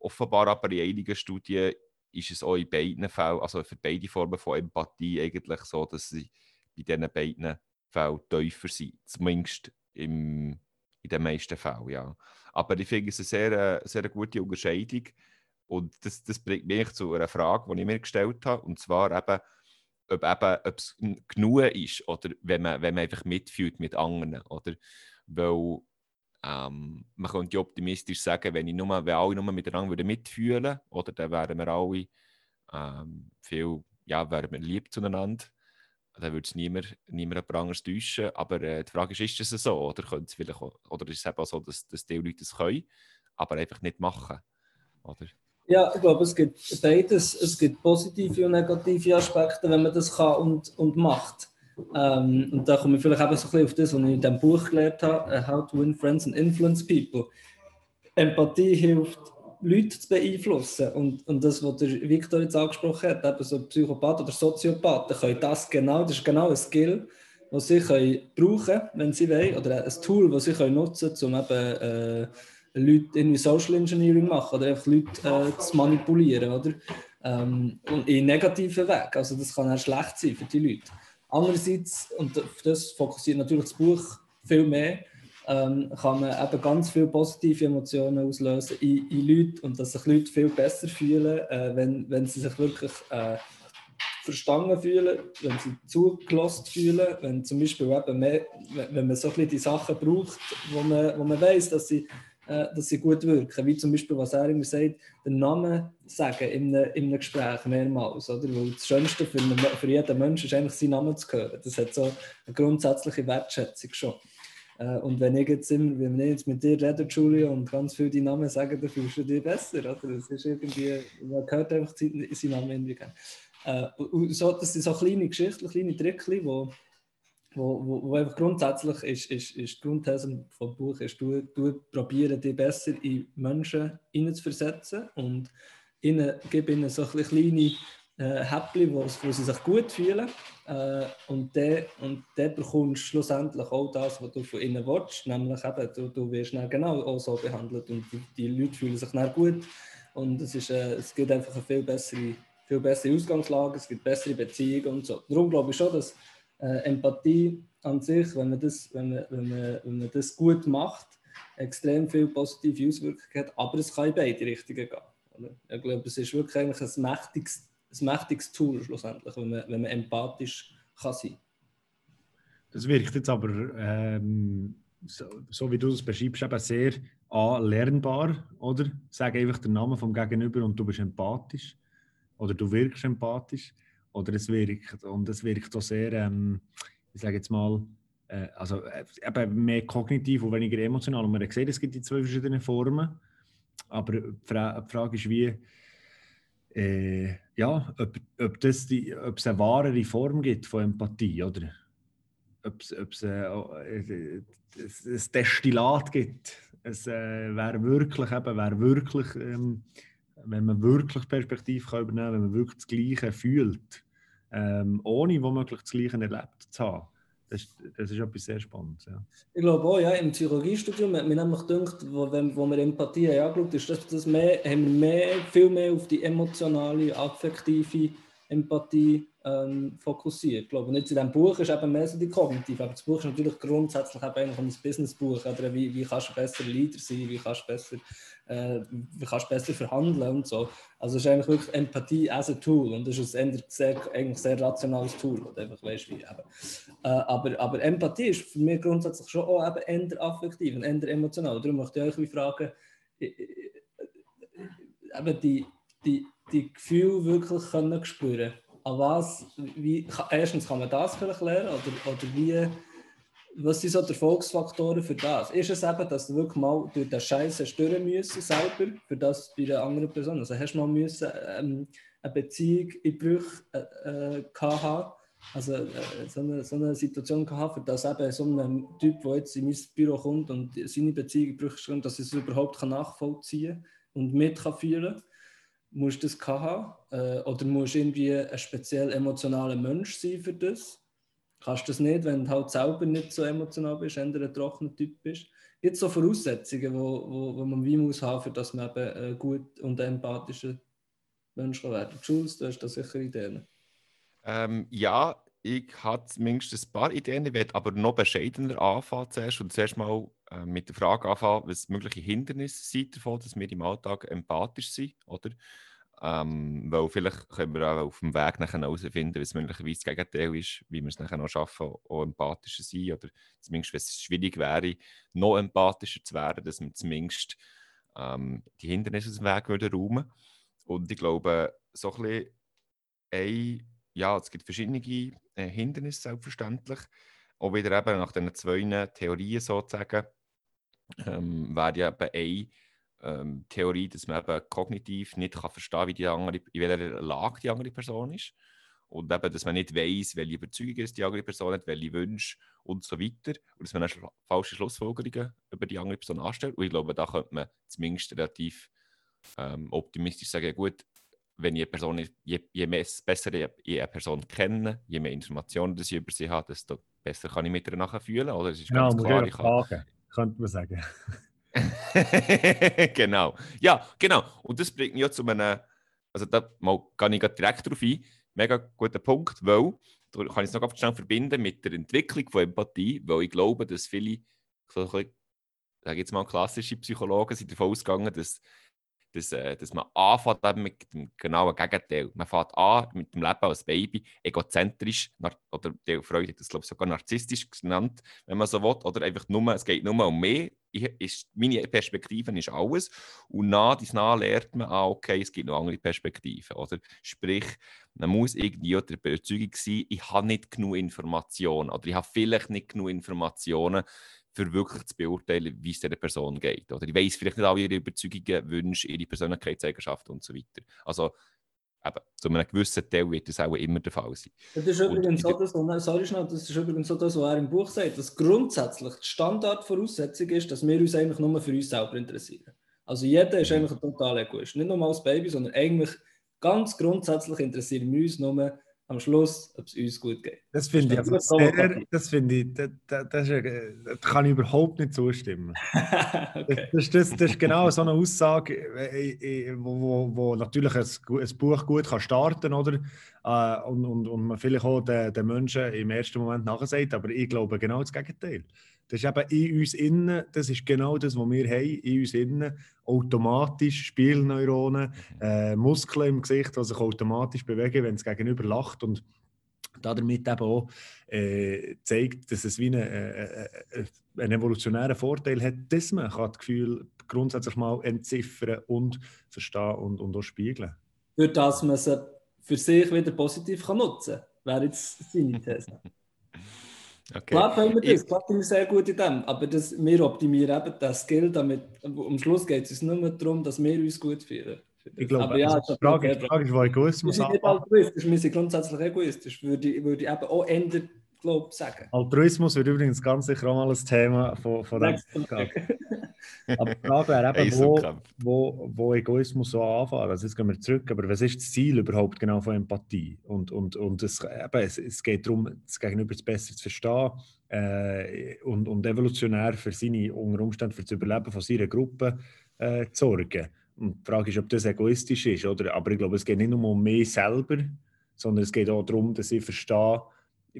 Offenbar aber in einigen Studien ist es auch in beiden Fällen, also für beide Formen von Empathie eigentlich so, dass sie bei diesen beiden Fällen tiefer sind. Zumindest im, in den meisten Fällen, ja. Aber ich finde es eine sehr, sehr gute Unterscheidung und das, das bringt mich zu einer Frage, die ich mir gestellt habe, und zwar eben, ob eben, ob es genug ist oder wenn man, wenn man einfach mitfühlt mit anderen. Oder? Weil ähm, man könnte optimistisch sagen, wenn, ich nur, wenn alle nur miteinander mitfühlen würden, dann wären wir alle ähm, viel, ja, wären wir lieb zueinander. Dann würde es niemand, niemand anderes täuschen. Aber äh, die Frage ist, ist das so? Oder, vielleicht oder ist es eben so, dass, dass die Leute das können, aber einfach nicht machen? Oder? Ja, ich glaube, es gibt beides. Es gibt positive und negative Aspekte, wenn man das kann und, und macht. Ähm, und da komme ich vielleicht eben so ein bisschen auf das, was ich in diesem Buch gelernt habe, äh, How to Win Friends and Influence People. Empathie hilft, Leute zu beeinflussen. Und, und das, was der Victor jetzt angesprochen hat, eben so Psychopath oder Soziopathen können das genau, das ist genau ein Skill, das sie können brauchen wenn sie wollen, oder ein Tool, das sie können nutzen können, um eben äh, Leute irgendwie Social Engineering machen oder einfach Leute äh, zu manipulieren, oder? Ähm, und in negativen Weg. Also das kann auch schlecht sein für die Leute. Andererseits, und auf das fokussiert natürlich das Buch viel mehr, ähm, kann man eben ganz viele positive Emotionen auslösen in, in Leuten und dass sich Leute viel besser fühlen, äh, wenn, wenn sie sich wirklich äh, verstanden fühlen, wenn sie zugelassen fühlen, wenn zum Beispiel eben mehr, wenn man so ein bisschen die Sachen braucht, wo man, wo man weiß, dass sie dass sie gut wirken. Wie zum Beispiel, was er immer sagt, den Namen sagen in einem, in einem Gespräch mehrmals. Oder? Weil das Schönste für, einen, für jeden Menschen ist eigentlich, seinen Namen zu hören. Das hat so eine grundsätzliche Wertschätzung schon. Äh, und wenn ich jetzt immer, wenn ich jetzt mit dir rede, Julia, und ganz viele die Namen sagen, dann fühlst du dich besser. Oder? Das ist irgendwie, man hört einfach seinen Namen irgendwie gerne. Äh, so, das sind so kleine Geschichten, kleine Tricks, die wo, wo, wo grundsätzlich ist, ist, ist die Grundthese vom Buch ist, du, du probieren dich besser in Menschen hineinzuversetzen und ihnen, gib ihnen so ein kleine äh, Häppchen, wo, wo sie sich gut fühlen äh, und dann und bekommst du schlussendlich auch das, was du von ihnen willst, nämlich eben, du, du wirst dann genau auch so behandelt und die, die Leute fühlen sich dann gut und es, ist, äh, es gibt einfach eine viel bessere, viel bessere Ausgangslage, es gibt bessere Beziehungen und so. Darum glaube ich schon, dass äh, Empathie an sich, wenn man, das, wenn, man, wenn, man, wenn man das gut macht, extrem viele positive Auswirkungen hat, aber es kann in beide Richtungen gehen. Ich glaube, es ist wirklich eigentlich ein mächtiges, ein mächtiges Tool schlussendlich, wenn man, wenn man empathisch kann sein Das wirkt jetzt aber, ähm, so, so, wie du es beschreibst, eben sehr lernbar, oder? Sag einfach den Namen vom Gegenüber und du bist empathisch oder du wirkst empathisch. Oder es wirkt, und es wirkt auch sehr, ähm, ich sage jetzt mal, äh, also äh, eben mehr kognitiv und weniger emotional. Und man sieht, es gibt die zwei verschiedenen Formen. Aber die, Fra die Frage ist, wie, äh, ja, ob, ob, das die, ob es eine wahrere Form gibt von Empathie, oder? Ob es äh, äh, ein Destillat gibt. Es äh, wäre wirklich, eben, wäre wirklich ähm, wenn man wirklich Perspektive kann übernehmen kann, wenn man wirklich das Gleiche fühlt, ähm, ohne womöglich das Gleiche erlebt zu haben. Das, das ist etwas sehr Spannendes. Ja. Ich glaube auch, ja, im Psychologiestudium hat mir nämlich gedacht, wo, wenn, wo wir Empathie haben angeschaut ist, dass das mehr, haben wir mehr, viel mehr auf die emotionale, affektive Empathie ähm, fokussiert. Glaube, nicht in diesem Buch ist eben mehr so die kognitive, aber das Buch ist natürlich grundsätzlich eben ein Businessbuch. Oder wie, wie kannst du besser Leader sein, wie kannst du besser, äh, wie kannst du besser verhandeln und so. Also es ist eigentlich wirklich Empathie als ein Tool und das ist ein sehr, eigentlich sehr rationales Tool, oder einfach weißt, wie. Äh, aber, aber Empathie ist für mich grundsätzlich schon auch eben eher affektiv und eher emotional. Darum möchte ich euch fragen, eben die, die die Gefühle wirklich können spüren An was, wie, erstens kann man das vielleicht lernen oder, oder wie, was sind so die Erfolgsfaktoren für das? Ist es eben, dass du wirklich mal durch den Scheiß stören müssen selber, für das bei einer anderen Person? Also hast du mal müssen, ähm, eine Beziehung in Bruch äh, äh, haben, also äh, so, eine, so eine Situation gehabt, für das eben so ein Typ, der jetzt in mein Büro kommt und seine Beziehung in Bruch ist, dass er es überhaupt nachvollziehen kann und mitfühlen kann musst das haben äh, oder musst irgendwie ein speziell emotionaler Mensch sein für das. Kannst du das nicht, wenn du halt selber nicht so emotional bist, du ein trockener Typ bist. Gibt es so Voraussetzungen, wo, wo, wo man wie muss haben, für dass man eben ein gut und empathischer Mensch kann werden Jules, du hast da sicher Ideen. Ähm, ja, ich habe zumindest ein paar Ideen, ich werde aber noch bescheidener anfangen zuerst und zuerst mal äh, mit der Frage anfangen, was mögliche Hindernisse sind davon, dass wir im Alltag empathisch sind, oder? Ähm, weil vielleicht können wir auch auf dem Weg nachher herausfinden, was möglicherweise das Gegenteil ist, wie wir es nachher noch schaffen, auch empathischer zu sein, oder zumindest, wenn es schwierig wäre, noch empathischer zu werden, dass wir zumindest ähm, die Hindernisse aus dem Weg würden räumen. Und ich glaube, so ein bisschen ein, ja, es gibt verschiedene äh, Hindernisse selbstverständlich, auch wieder eben nach diesen zwei Theorien sozusagen, ähm, wäre ja eben eine ähm, Theorie, dass man eben kognitiv nicht kann verstehen kann, wie die andere, in welcher Lage die andere Person ist. Und eben, dass man nicht weiß, welche Überzeugungen die andere Person hat, welche Wünsche und so weiter. Und dass man dann falsche Schlussfolgerungen über die andere Person anstellt. Und ich glaube, da könnte man zumindest relativ ähm, optimistisch sagen, gut, wenn ich eine Person, je, je besser ich eine Person kenne, je mehr Informationen dass ich über sie habe, desto besser kann ich mit ihr nachher fühlen. Oder? Es ist ja, ganz klar, ich kann, könnte man sagen. genau. Ja, genau. Und das bringt mich ja zu einem, also da mal, kann ich direkt darauf ein, mega guter Punkt, weil, da kann ich es noch ganz schnell verbinden mit der Entwicklung von Empathie, weil ich glaube, dass viele, so ein bisschen, sage jetzt mal, klassische Psychologen sind davon ausgegangen, dass dass, äh, dass man anfängt eben mit dem genauen Gegenteil. Man fängt an mit dem Leben als Baby egozentrisch, oder der Freude hat das glaube ich sogar narzisstisch genannt, wenn man so will, oder einfach nur, es geht nur um mehr. Ich, ist, meine Perspektive ist alles. Und nach dies nach lernt man, ah, okay, es gibt noch andere Perspektiven. Oder? Sprich, man muss irgendwie der Überzeugung sein, ich habe nicht genug Informationen oder ich habe vielleicht nicht genug Informationen, für wirklich zu beurteilen, wie es der Person geht. Oder ich weiß vielleicht nicht alle ihre Überzeugungen, Wünsche, ihre Persönlichkeitseigenschaften und so weiter. Also eben, zu einem gewissen Teil wird das auch immer der Fall sein. Das ist übrigens so, das, was, sorry schnell, das ist übrigens so das, was er im Buch sagt, dass grundsätzlich die Standardvoraussetzung ist, dass wir uns eigentlich nur für uns selber interessieren. Also jeder ist eigentlich ein total Egoist. Nicht nur als Baby, sondern eigentlich ganz grundsätzlich interessieren wir uns nur am Schluss, ob es uns gut geht. Das finde ich, also sehr, das finde ich, das, das, das, das, kann ich überhaupt nicht zustimmen. okay. das, das, das, ist genau so eine Aussage, äh, äh, wo, wo, wo natürlich ein, ein Buch gut kann starten oder äh, und, und, und man vielleicht auch den, den Menschen im ersten Moment nachsagt, aber ich glaube genau das Gegenteil. Das ist eben in uns innen, das ist genau das, was wir haben, in uns innen. Automatisch Spielneuronen, mhm. äh, Muskeln im Gesicht, die sich automatisch bewegen, wenn es gegenüber lacht. Und damit eben auch äh, zeigt, dass es wie eine, äh, äh einen evolutionären Vorteil hat, dass man kann das Gefühl grundsätzlich mal entziffern und verstehen und, und auch spiegeln Für das man sie für sich wieder positiv kann nutzen kann, wäre jetzt seine These. Okay. Klar können wir das, klar bin ich sehr gut in dem, aber das, wir optimieren eben das Skill, damit am Schluss geht es uns nur mehr darum, dass wir uns gut fühlen. Ich glaube, aber ja, also die Frage, die Frage ist, wo Egoismus Wir sind nicht altruistisch, wir sind grundsätzlich egoistisch, würde, würde ich eben auch ändern, glaube sagen. Altruismus wird übrigens ganz sicher auch mal ein Thema von, von dem Aber die Frage wäre eben, wo, wo, wo Egoismus so anfängt. Also jetzt gehen wir zurück, aber was ist das Ziel überhaupt genau von Empathie? Und, und, und es, eben, es, es geht darum, das Gegenüber besser zu verstehen äh, und, und evolutionär für seine, unter Umständen für das Überleben von seiner Gruppe äh, zu sorgen. Und die Frage ist, ob das egoistisch ist. Oder? Aber ich glaube, es geht nicht nur um mich selber, sondern es geht auch darum, dass ich verstehe,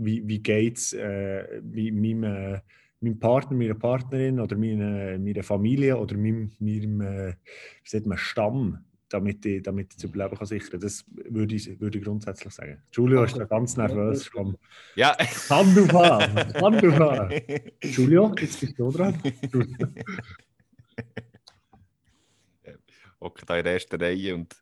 wie, wie geht es äh, meinem, äh, meinem Partner, meiner Partnerin oder meiner, meiner Familie oder meinem, meinem äh, wie sagt man, Stamm, damit ich, damit ich zu bleiben kann sichern. Das würde ich, würde ich grundsätzlich sagen. Julio ist da ganz nervös. Komm. Ja. Kann du fahren, kann du fahren. Julio, jetzt bist du dran. okay, da in der ersten Reihe und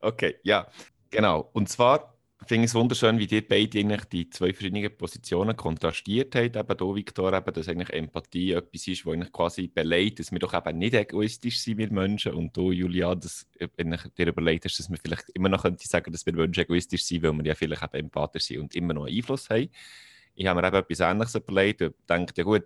okay, ja, genau. Und zwar finde es wunderschön, wie ihr beide eigentlich die zwei verschiedenen Positionen kontrastiert habt. Eben hier, Victor, eben, dass eigentlich Empathie etwas ist, was quasi beleidigt, dass wir doch eben nicht egoistisch sind, wir Menschen. Und du, Julia, dass dir überlegt hast, dass wir vielleicht immer noch könnte sagen, dass wir Menschen egoistisch sind, weil wir ja vielleicht eben empathisch sind und immer noch Einfluss haben. Ich habe mir eben etwas Ähnliches überlegt und denke, ja gut,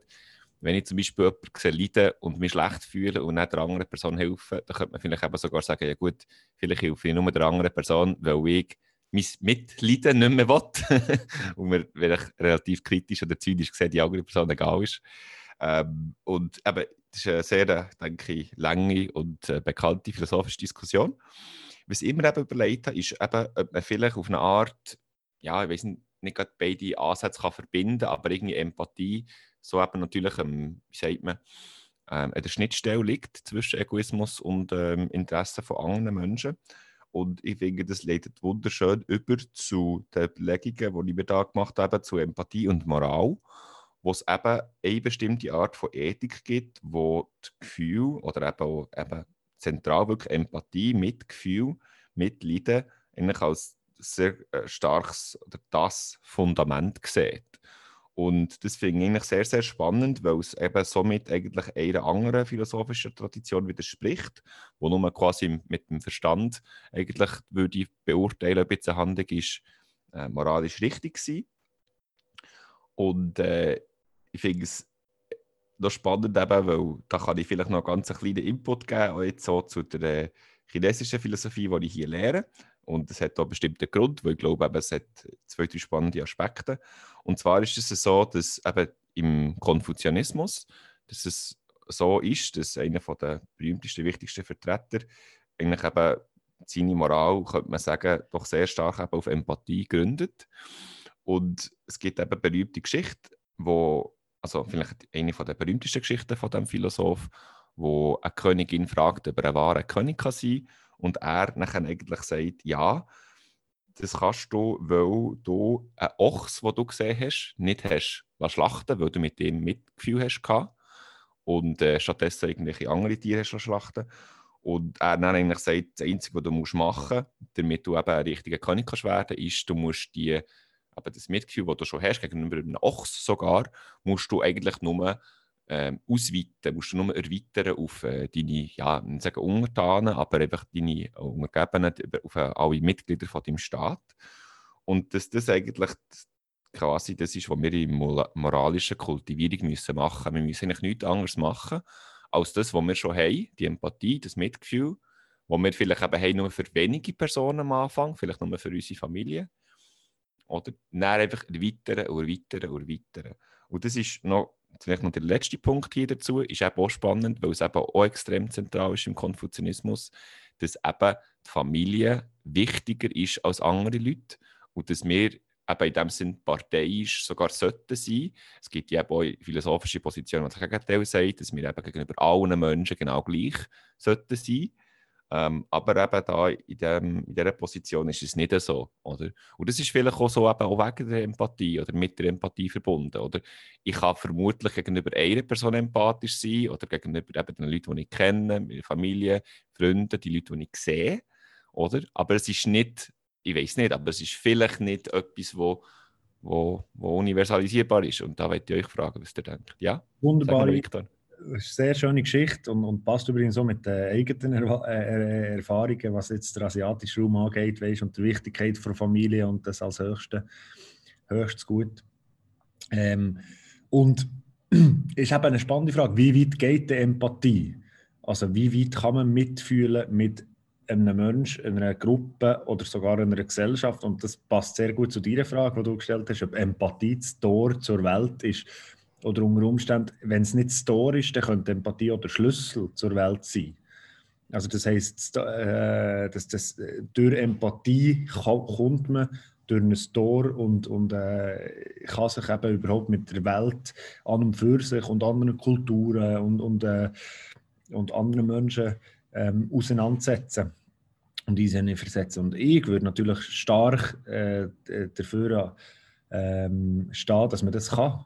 wenn ich zum Beispiel jemanden leiden und mich schlecht fühle und nicht der anderen Person helfen, dann könnte man vielleicht eben sogar sagen, ja gut, vielleicht helfe ich nur der anderen Person, weil ich mein Mitleiden nicht mehr will. und mir vielleicht relativ kritisch oder zynisch gesehen die andere Person egal ist. Ähm, und eben, das ist eine sehr, denke ich, lange und äh, bekannte philosophische Diskussion. Was ich mir eben überlegt habe, ist eben, ob man vielleicht auf eine Art, ja, ich weiß nicht, nicht gerade beide Ansätze kann verbinden aber irgendwie Empathie so eben natürlich, ähm, wie sagt man, ähm, an der Schnittstelle liegt zwischen Egoismus und ähm, Interessen von anderen Menschen. Und ich finde, das leitet wunderschön über zu den Überlegungen, die wir da gemacht haben, zu Empathie und Moral, wo es eben eine bestimmte Art von Ethik gibt, wo das Gefühl oder eben, eben zentral wirklich Empathie, Mitgefühl, Mitleiden eigentlich als sehr äh, starkes oder das Fundament sieht. Und das finde ich eigentlich sehr, sehr spannend, weil es eben somit eigentlich einer anderen philosophischen Tradition widerspricht, wo nur quasi mit dem Verstand eigentlich würde beurteilen, ob jetzt eine Handlung ist äh, moralisch richtig war. Und äh, ich finde es noch spannend eben, weil da kann ich vielleicht noch ganz einen kleinen Input geben, auch jetzt so zu der äh, chinesischen Philosophie, die ich hier lehre. Und es hat auch bestimmten Grund, weil ich glaube, eben, es hat zwei, drei spannende Aspekte. Und zwar ist es so, dass eben im Konfuzianismus, dass es so ist, dass einer der berühmtesten, wichtigsten Vertreter eigentlich eben seine Moral, könnte man sagen, doch sehr stark eben auf Empathie gründet. Und es gibt eben berühmte Geschichte, wo, also vielleicht eine der berühmtesten Geschichten von dem Philosoph, wo eine Königin fragt, ob er ein wahrer König kann sein kann und er nachher eigentlich sagt, ja, das kannst du, weil du einen Ochs, den du gesehen hast, nicht hast schlachten weil du mit dem Mitgefühl hast und äh, stattdessen irgendwelche andere Tiere hast schlachten. Und er dann eigentlich sagt, das Einzige, was du musst machen musst, damit du eben ein richtiger König kannst werden ist, du musst die, eben das Mitgefühl, das du schon hast, gegenüber einem Ochs sogar, musst du eigentlich nur ähm, ausweiten, musst du nur erweitern auf äh, deine, ja, sagen Untertanen, aber einfach deine Untergebenen, auf äh, alle Mitglieder von deinem Staat. Und dass das eigentlich quasi das ist, was wir in moralischen Kultivierung müssen machen müssen. Wir müssen eigentlich nichts anderes machen, als das, was wir schon haben, die Empathie, das Mitgefühl, wo wir vielleicht eben haben, nur für wenige Personen am Anfang, vielleicht nur für unsere Familie. Oder dann einfach erweitern und erweitern und erweitern. Und das ist noch vielleicht noch der letzte Punkt hier dazu, ist eben auch spannend, weil es eben auch extrem zentral ist im Konfuzianismus, dass eben die Familie wichtiger ist als andere Leute und dass wir eben in dem Sinn parteiisch sogar sollten sein. Es gibt ja auch philosophische Positionen, die das Gegenteil sagt, dass wir eben gegenüber allen Menschen genau gleich sollten sein ähm, aber eben da in, dem, in dieser Position ist es nicht so. Oder? Und das ist vielleicht auch so eben auch wegen der Empathie oder mit der Empathie verbunden. Oder? Ich kann vermutlich gegenüber einer Person empathisch sein oder gegenüber eben den Leuten, die ich kenne, meine Familie, Freunde, die Leute, die ich sehe. Oder? Aber es ist nicht, ich weiß nicht, aber es ist vielleicht nicht etwas, wo, wo, wo universalisierbar ist. Und da möchte ich euch fragen, was ihr denkt. Ja? Wunderbar eine sehr schöne Geschichte und, und passt übrigens so mit den eigenen Erwa äh, Erfahrungen, was jetzt der asiatische Raum angeht, weißt, und die Wichtigkeit von Familie und das als höchste, höchstes Gut. Ähm, und ist eben eine spannende Frage, wie weit geht die Empathie? Also wie weit kann man mitfühlen mit einem Menschen, einer Gruppe oder sogar einer Gesellschaft? Und das passt sehr gut zu deiner Frage, die du gestellt hast, ob Empathie das Tor zur Welt ist oder unter Umständen, wenn es nicht das Tor ist, dann könnte Empathie auch der Schlüssel zur Welt sein. Also das heißt, äh, dass das, durch Empathie kommt man durch ein Tor und, und äh, kann sich eben überhaupt mit der Welt an und für sich und anderen Kulturen und, und, äh, und anderen Menschen ähm, auseinandersetzen und sie versetzen. Und ich würde natürlich stark äh, dafür ähm, stehen, dass man das kann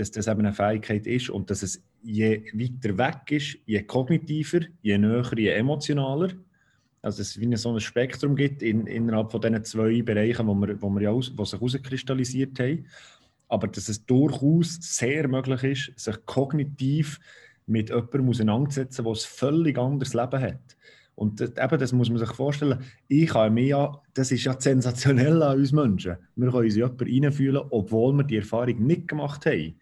dass das eben eine Fähigkeit ist und dass es je weiter weg ist, je kognitiver, je näher, je emotionaler. Also es wie so ein Spektrum gibt in, innerhalb von diesen zwei Bereichen, wo wir, wo wir ja aus, wo sich herauskristallisiert haben. Aber dass es durchaus sehr möglich ist, sich kognitiv mit jemandem auseinanderzusetzen, der ein völlig anderes Leben hat. Und das, eben, das muss man sich vorstellen. Ich kann mir ja, das ist ja sensationell an uns Menschen. Wir können uns in jemanden reinfühlen, obwohl wir die Erfahrung nicht gemacht haben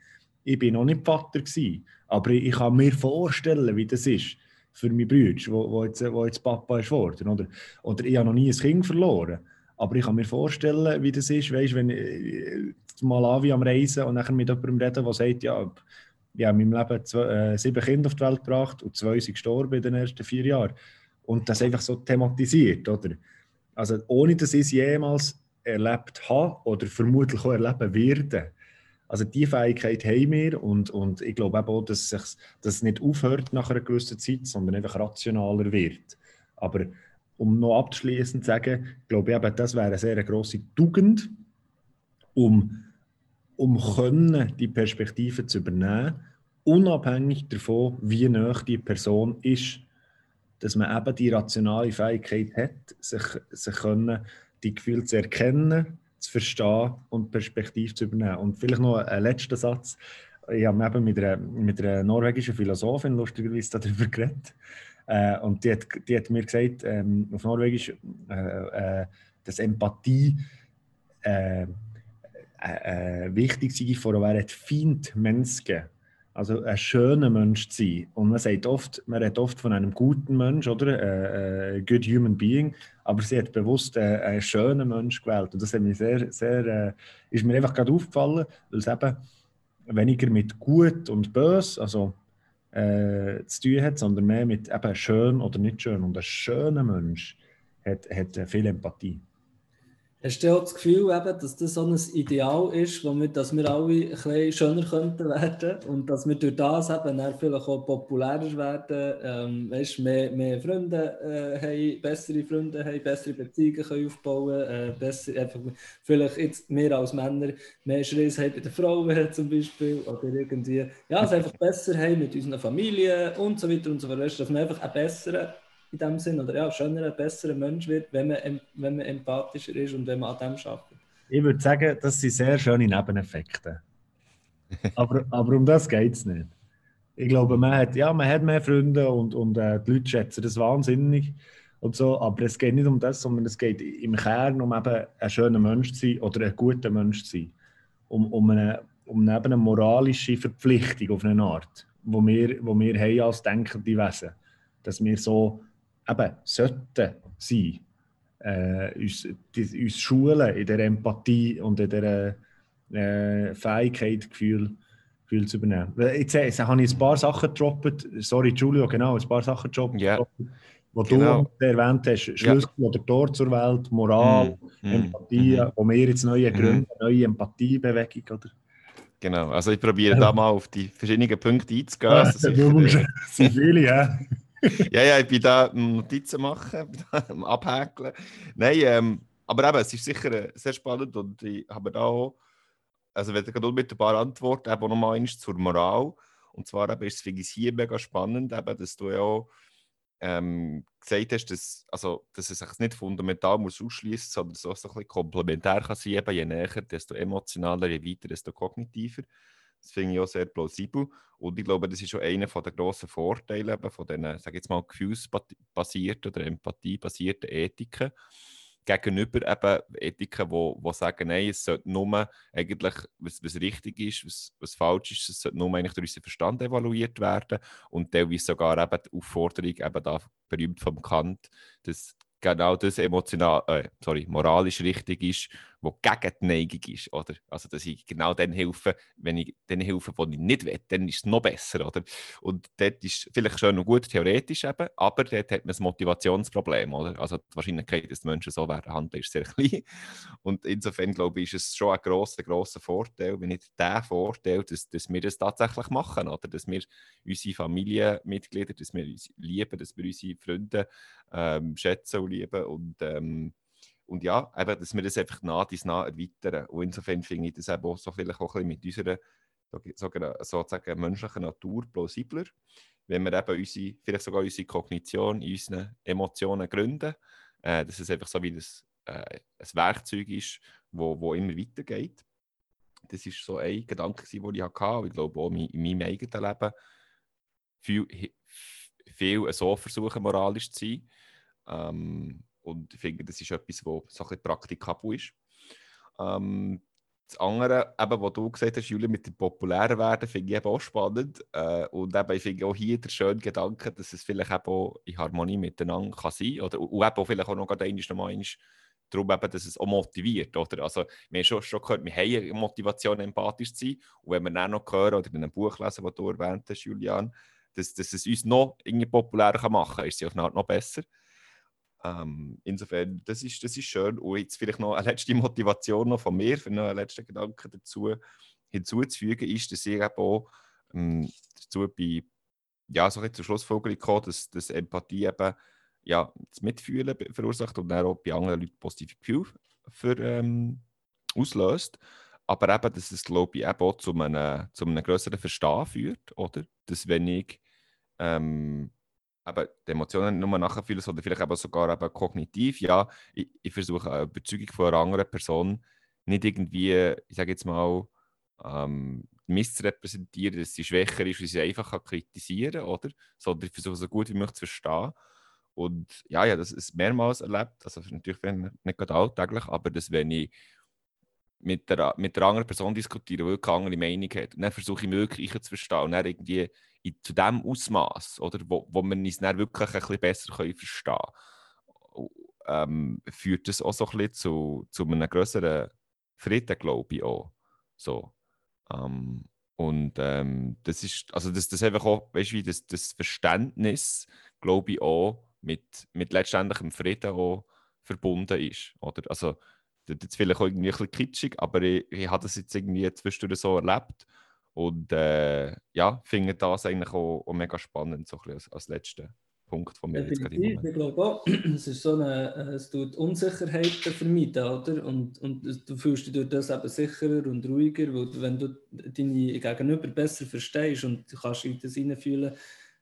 ich bin noch nicht Vater gewesen, aber ich, kann mir vorstellen, wie das ist für meine Brüder, wo, wo, jetzt, wo jetzt Papa ist geworden. Oder, oder ich habe noch nie ein Kind verloren. Aber ich kann mir vorstellen, wie das ist, weißt, wenn ich äh, Malawi am Reisen und nachher mit jemandem reden, der sagt, ja, ich habe in meinem Leben zwei, äh, sieben Kinder auf die Welt gebracht und zwei sind gestorben in den ersten vier Jahren. Und das einfach so thematisiert, oder? Also ohne dass ich es jemals erlebt habe oder vermutlich auch erleben werde, also die Fähigkeit haben wir und, und ich glaube auch, dass es dass nicht aufhört nach einer gewissen Zeit, sondern einfach rationaler wird. Aber um noch abschließend zu sagen, glaube ich eben, das wäre eine sehr grosse Tugend, um, um können, die Perspektive zu übernehmen, unabhängig davon, wie nah die Person ist, dass man eben die rationale Fähigkeit hat, sich, sich können, die Gefühle zu erkennen zu verstehen und Perspektive zu übernehmen. Und vielleicht noch ein letzter Satz. Ich habe eben mit einer, mit einer norwegischen Philosophin lustigerweise darüber geredet. Äh, und die hat, die hat mir gesagt, ähm, auf Norwegisch, äh, äh, dass Empathie äh, äh, äh, wichtig sei, vor allem Feind Menschen also ein schöner Mensch zu sein. Und man sagt oft, man redet oft von einem guten Mensch, oder? Äh, äh, good human being. Aber sie hat bewusst äh, einen schönen Mensch gewählt. Und das hat mir sehr, sehr, äh, ist mir einfach gerade aufgefallen, weil es eben weniger mit gut und böse, also äh, zu tun hat, sondern mehr mit eben schön oder nicht schön. Und ein schöner Mensch hat, hat viel Empathie. Hast du auch das Gefühl, eben, dass das so ein Ideal ist, womit dass wir alle ein bisschen schöner könnten werden? Und dass wir durch das eben dann vielleicht auch populärer werden, ähm, weißt, mehr, mehr Freunde äh, haben, bessere Freunde haben, bessere Beziehungen können aufbauen äh, besser, einfach, vielleicht jetzt mehr als Männer mehr Schriss haben bei den Frauen zum Beispiel oder irgendwie, ja, es einfach besser haben mit unseren Familien und so weiter und so fort, dass wir einfach einen besseren in dem Sinn oder ja, schöner, besserer Mensch wird, wenn man, wenn man empathischer ist und wenn man an dem arbeitet. Ich würde sagen, das sind sehr schöne Nebeneffekte. aber, aber um das geht es nicht. Ich glaube, man hat, ja, man hat mehr Freunde und, und äh, die Leute schätzen das wahnsinnig und so, aber es geht nicht um das, sondern es geht im Kern um eben ein schöner Mensch zu sein oder ein guter Mensch zu sein. Um, um, eine, um eine, eine moralische Verpflichtung auf eine Art, wo wir, wo wir haben als denkende Wesen. Dass wir so eben sollten sein. Äh, uns, die, uns schulen in der Empathie und in der äh, Fähigkeit, Gefühl, Gefühl zu übernehmen. Jetzt, jetzt habe ich ein paar Sachen gedroppt. Sorry, Julio, genau, ein paar Sachen gedroppt. Ja. Was Genau. du erwähnt hast, Schlüssel oder Tor zur Welt, Moral, Mm, mm, Empathie, mhm. wo wir jetzt neue Mhm. gründen, neue Empathiebewegung, oder? Genau, also ich probiere Ja. da mal auf die verschiedenen Punkte einzugehen. Ja, Also äh, es sind viele, ja. Ja, ja, ich bin da am Notizen machen, am Abhäkeln. Nein, ähm, aber eben, es ist sicher äh, sehr spannend und ich habe da auch, also ich mit ein paar Antworten, eben auch nochmal eins zur Moral. Und zwar eben, ist es, hier mega spannend, eben, dass du ja auch ähm, gesagt hast, dass, also, dass es sich nicht fundamental muss ausschließen sondern so, so ein bisschen komplementär kann sein. Eben, je näher, desto emotionaler, je weiter, desto kognitiver. Das finde ich auch sehr plausibel. Und ich glaube, das ist schon einer der grossen Vorteile eben von diesen, sage jetzt mal, gefühlsbasierten oder empathiebasierten Ethiken gegenüber eben Ethiken, die, die sagen, nein, es sollte nur eigentlich, was, was richtig ist, was, was falsch ist, es sollte nur eigentlich durch unseren Verstand evaluiert werden und teilweise sogar eben die Aufforderung, eben da berühmt vom Kant, dass genau das emotional, äh, sorry, moralisch richtig ist, was gegen die Neigung ist, oder? Also, dass ich genau dann helfe, wenn ich den helfe, wo ich nicht will, dann ist es noch besser, oder? Und dort ist vielleicht schön und gut theoretisch eben, aber dort hat man ein Motivationsproblem, oder? Also, die Wahrscheinlichkeit, dass die Menschen so werden handeln, ist sehr klein. Und insofern, glaube ich, ist es schon ein grosser, grosser Vorteil, wenn nicht der Vorteil, dass, dass wir das tatsächlich machen, oder? Dass wir unsere Familienmitglieder, dass wir uns lieben, dass wir unsere Freunde ähm, schätzen und lieben und ähm, und ja, eben, dass wir das einfach nah dies nah erweitern. Und insofern finde ich das auch so vielleicht auch ein bisschen mit unserer sozusagen menschlichen Natur plausibler, wenn wir eben unsere, vielleicht sogar unsere Kognition in unseren Emotionen gründen, äh, dass es einfach so wie das, äh, ein Werkzeug ist, wo, wo immer weitergeht. Das ist so ein Gedanke, den ich hatte. Ich glaube auch in meinem eigenen Leben viel, viel so versuchen, moralisch zu sein. Ähm, und ich finde, das ist etwas, das so ein praktikabel ist. Ähm, das andere, eben, was du gesagt hast, Julia, mit dem populären Werden, finde ich eben auch spannend. Äh, und eben, ich finde auch hier der schöne Gedanke, dass es vielleicht eben auch in Harmonie miteinander kann sein kann. Und eben auch vielleicht auch noch gerade einmal, noch mal einmal darum, eben, dass es auch motiviert. Oder? Also, wir haben schon, schon gehört, wir haben eine Motivation, empathisch zu sein. Und wenn wir dann noch hören oder in einem Buch lesen, das du erwähnt hast, Julian, dass, dass es uns noch irgendwie populärer machen kann, ist es auf eine Art noch besser. Ähm, insofern, das ist, das ist schön. Und jetzt vielleicht noch eine letzte Motivation noch von mir, für noch einen letzten Gedanken dazu hinzuzufügen, ist, dass ich eben auch ähm, dazu bei, ja, so ein zur Schlussfolgerung gekommen, dass, dass Empathie eben ja, das Mitfühlen verursacht und dann auch bei anderen Leuten positive Gefühle für, ähm, auslöst. Aber eben, dass es, glaube ich, eben auch zu einem, zu einem größeren Verstehen führt, oder? Dass wenn ich ähm, eben die Emotionen nicht nur nachfühlen, sondern vielleicht eben sogar eben kognitiv, ja, ich, ich versuche eine Überzeugung von einer anderen Person nicht irgendwie, ich sage jetzt mal, ähm, missrepräsentieren, dass sie schwächer ist und sie einfach kann kritisieren oder? Sondern ich versuche so gut wie möglich zu verstehen. Und ja, ja, das ist mehrmals erlebt, also natürlich nicht gerade alltäglich, aber dass wenn ich mit der, mit der anderen Person diskutiere, die wirklich eine andere Meinung hat, und dann versuche ich wirklich zu verstehen und dann irgendwie in, zu dem Ausmaß, oder, wo, wo wir uns dann wirklich ein bisschen besser können verstehen können, ähm, führt das auch so ein bisschen zu, zu einem größeren Frieden, glaube ich auch. So. Ähm, und ähm, das ist, also das, das einfach auch, weißt du, wie das, das Verständnis, glaube ich, auch mit, mit letztendlichem Frieden auch verbunden ist. Oder? Also, das ist vielleicht auch irgendwie ein bisschen kitschig, aber ich, ich habe das jetzt irgendwie zwischendurch so erlebt. Und äh, ja, finde das eigentlich auch, auch mega spannend, so ein bisschen als, als letzter Punkt von mir jetzt gerade ich glaube auch, es ist so eine, äh, es tut Unsicherheiten vermeiden, oder? Und, und es- du fühlst dich durch das eben sicherer und ruhiger, weil wenn du deine Gegenüber besser verstehst und du kannst in das hineinfühlen,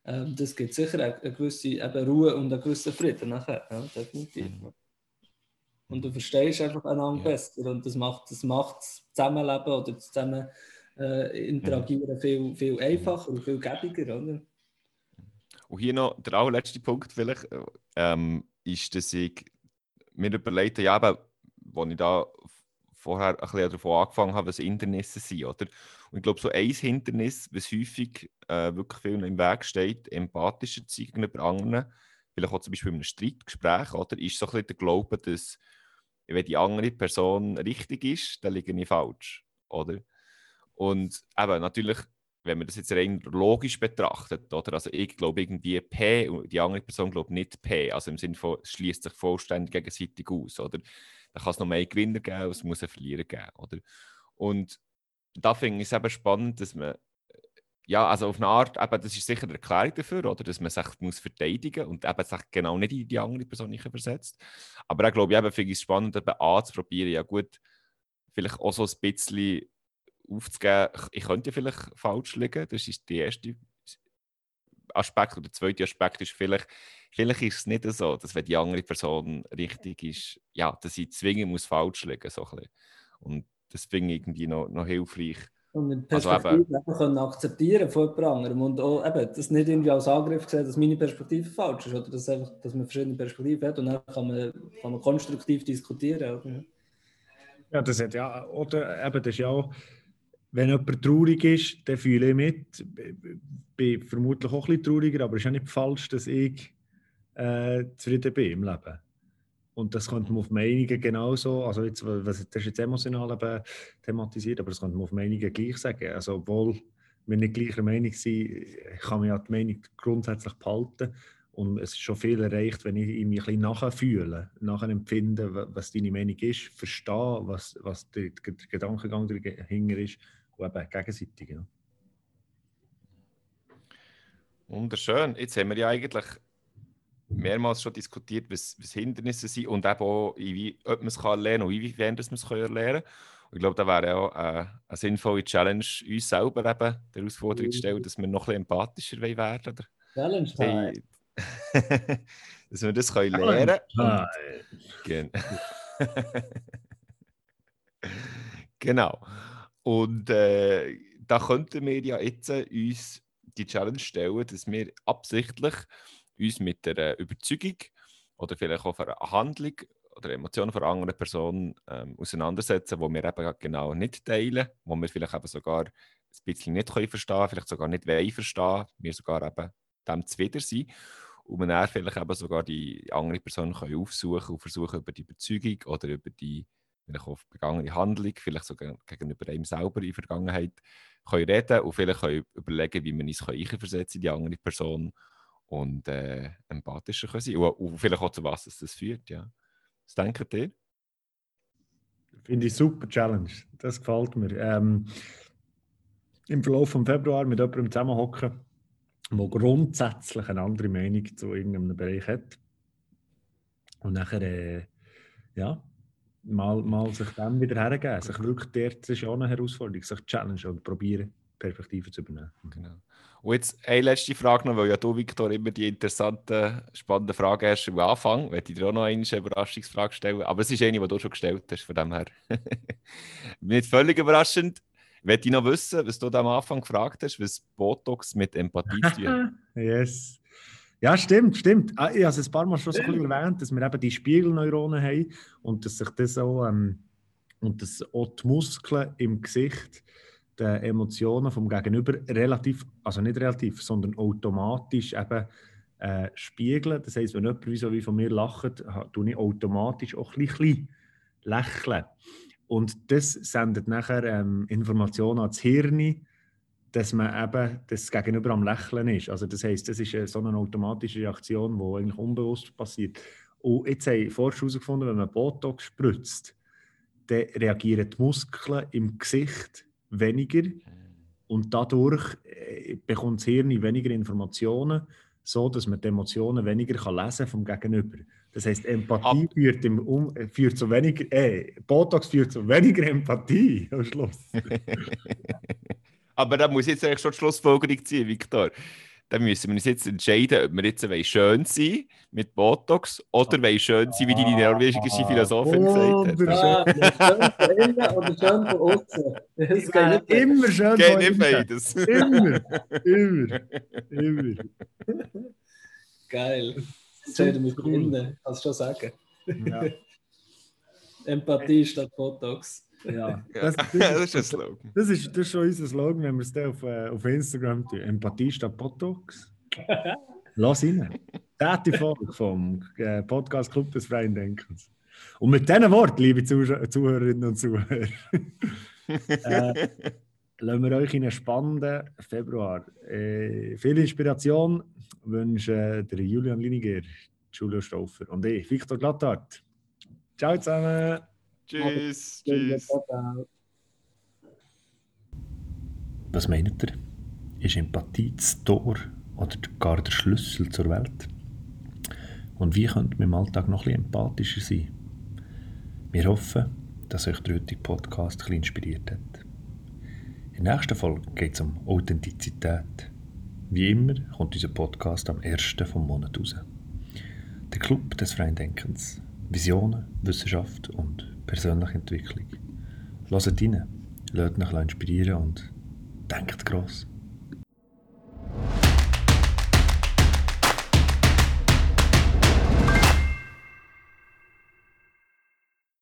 ähm, das gibt sicher eine, eine gewisse eben Ruhe und einen gewissen Frieden nachher, ja, definitiv. Mhm. Und du verstehst einfach einander Ja. besser und das macht das, macht das Zusammenleben oder das Zusammen äh, interagieren viel, viel einfacher und viel gäbiger, oder? Und hier noch der allerletzte Punkt vielleicht, ähm, ist, dass ich mir überlegt ja, eben, als ich da vorher ein bisschen davon angefangen habe, was Hindernisse sind, oder? Und ich glaube, so ein Hindernis, was häufig äh, wirklich vielen im Weg steht, empathischer zu sein gegenüber anderen, vielleicht auch zum Beispiel in einem Streitgespräch, oder, ist so ein bisschen der Glaube, dass wenn die andere Person richtig ist, dann liege ich falsch, oder? Und eben, natürlich, wenn man das jetzt rein logisch betrachtet, oder? Also ich glaube irgendwie P und die andere Person glaubt nicht P, also im Sinne von, es schließt sich vollständig gegenseitig aus, oder? Da kann es noch mehr Gewinner geben, es muss einen Verlierer geben, oder? Und da finde ich es eben spannend, dass man ja, also auf eine Art, eben, das ist sicher eine Erklärung dafür, oder, dass man sich muss verteidigen und eben sich genau nicht in die andere Person versetzt. Aber ich glaube ich, finde es spannend, eben anzuprobieren, ja gut, vielleicht auch so ein bisschen aufzugeben, ich könnte vielleicht falsch liegen, das ist der erste Aspekt. Und der zweite Aspekt ist vielleicht, vielleicht ist es nicht so, dass wenn die andere Person richtig ist, ja, dass sie zwingend muss falsch liegen so Und das finde ich irgendwie noch, noch hilfreich und mit Perspektive also können akzeptieren von jemand anderem und auch eben, das nicht irgendwie als Angriff sehen, dass meine Perspektive falsch ist oder dass, einfach, dass man verschiedene Perspektiven hat und dann kann man, kann man konstruktiv diskutieren. Oder? Ja, das hat ja, oder eben, das ist ja auch, wenn jemand traurig ist, dann fühle ich mit. Bin vermutlich auch bisschen trauriger, aber es ist ja nicht falsch, dass ich äh, zufrieden bin im Leben. Und das könnte man auf Meinungen genauso, also jetzt, was, das ist jetzt emotional eben thematisiert, aber das könnte man auf Meinungen gleich sagen. Also obwohl wir nicht gleicher Meinung sind, kann man ja die Meinung grundsätzlich behalten. Und es ist schon viel erreicht, wenn ich irgendwie ein bisschen nachfühle, nachempfinde, was deine Meinung ist, verstehe, was, was der, der Gedankengang dahinter ist eben gegenseitig. Ja. Wunderschön. Jetzt haben wir ja eigentlich mehrmals schon diskutiert, was, was Hindernisse sind und eben auch, wie, ob man es kann lernen und inwiefern man es erlernen kann. Und ich glaube, da wäre auch äh, eine sinnvolle Challenge, uns selber eben der Herausforderung zu stellen, dass wir noch ein bisschen empathischer werden oder? Challenge Time. dass wir das können lernen können. genau. Und äh, da könnten wir ja jetzt äh, uns die Challenge stellen, dass wir absichtlich uns mit der Überzeugung oder vielleicht auch einer Handlung oder Emotionen von einer anderen Person ähm, auseinandersetzen, die wir eben genau nicht teilen, wo wir vielleicht eben sogar ein bisschen nicht können verstehen vielleicht sogar nicht wollen verstehen, wir sogar eben dem zuwider sind und man dann vielleicht eben sogar die andere Person können aufsuchen und versuchen über die Überzeugung oder über die vielleicht auch begangene Handlung, vielleicht sogar gegenüber einem selber in der Vergangenheit können reden und vielleicht können überlegen, wie man uns einversetzen in die andere Person und äh, empathischer können sein und, und vielleicht auch zu was es das führt. Ja. Was denkt ihr? Finde ich super Challenge. Das gefällt mir. Ähm, Im Verlauf des Februar mit jemandem zusammenhocken, der grundsätzlich eine andere Meinung zu irgendeinem Bereich hat. Und nachher, äh, ja, mal, mal sich dem wieder hergeben. Sich wirklich dort, das ist auch eine Herausforderung, sich challenge und probieren, Perspektiven zu übernehmen. Genau. Und jetzt eine letzte Frage noch, weil ja du, Victor, immer die interessanten, spannenden Fragen hast am Anfang. Ich dir auch noch eine Überraschungsfrage stellen. Aber es ist eine, die du schon gestellt hast, von dem her. Nicht völlig überraschend. Ich ich noch wissen, was du am Anfang gefragt hast, was Botox mit Empathie tun Yes. Ja, stimmt, stimmt. Ah, ich habe es ein paar Mal schon so ein erwähnt, dass wir eben die Spiegelneuronen haben und dass sich das auch, ähm, und dass auch die Muskeln im Gesicht den Emotionen vom Gegenüber relativ, also nicht relativ, sondern automatisch eben äh, spiegeln. Das heisst, wenn jemand wie so wie von mir lacht, tue ich automatisch auch ein bisschen lächeln. Und das sendet nachher ähm, Informationen ans Hirn, dass man eben das Gegenüber am Lächeln ist. Also das heisst, das ist äh, so eine automatische Reaktion, die eigentlich unbewusst passiert. Und jetzt haben Forscher herausgefunden, wenn man Botox spritzt, dann reagieren die Muskeln im Gesicht weniger und dadurch äh, bekommt das Hirn weniger Informationen, so dass man die Emotionen weniger kann lesen vom Gegenüber. Das heißt, Empathie führt, im um, äh, führt zu weniger, äh, Botox führt zu weniger Empathie am Schluss. Aber da muss ich jetzt eigentlich schon die Schlussfolgerung ziehen, Viktor. dann müssen wir uns jetzt entscheiden, ob wir jetzt schön sein mit Botox oder wollen schön sein, wie die norwegische Philosophin gesagt hat. Ah, schön von innen oder schön von außen. Es geht nicht immer schön geht nicht beides. Immer, immer, immer. Geil. Das reden wir von innen, kannst du schon sagen. Ja. Empathie statt Botox. Ja, das, das, das, ist ein Slogan. Das ist, das ist schon unser Slogan, wenn wir es auf, äh, auf Instagram tun. Empathie statt Botox. Lass rein. Täte Folge vom äh, Podcast Club des Freien Denkens. Und mit diesen Worten, liebe Zuh Zuhörerinnen und Zuhörer, äh, lassen wir euch in einen spannenden Februar. Äh, viel Inspiration wünschen der Julian Liniger, Julio Stauffer und ich, Victor Glattart. Ciao zusammen! Tschüss. Tschüss. Was meint ihr? Ist Empathie das Tor oder gar der Schlüssel zur Welt? Und wie könnte man im Alltag noch ein empathischer sein? Wir hoffen, dass euch der heutige Podcast ein inspiriert hat. In der nächsten Folge geht es um Authentizität. Wie immer kommt unser Podcast am 1. vom Monat raus. Der Club des freien Denkens. Visionen, Wissenschaft und persönliche Entwicklung. Hört rein, lasst euch inspirieren und denkt gross.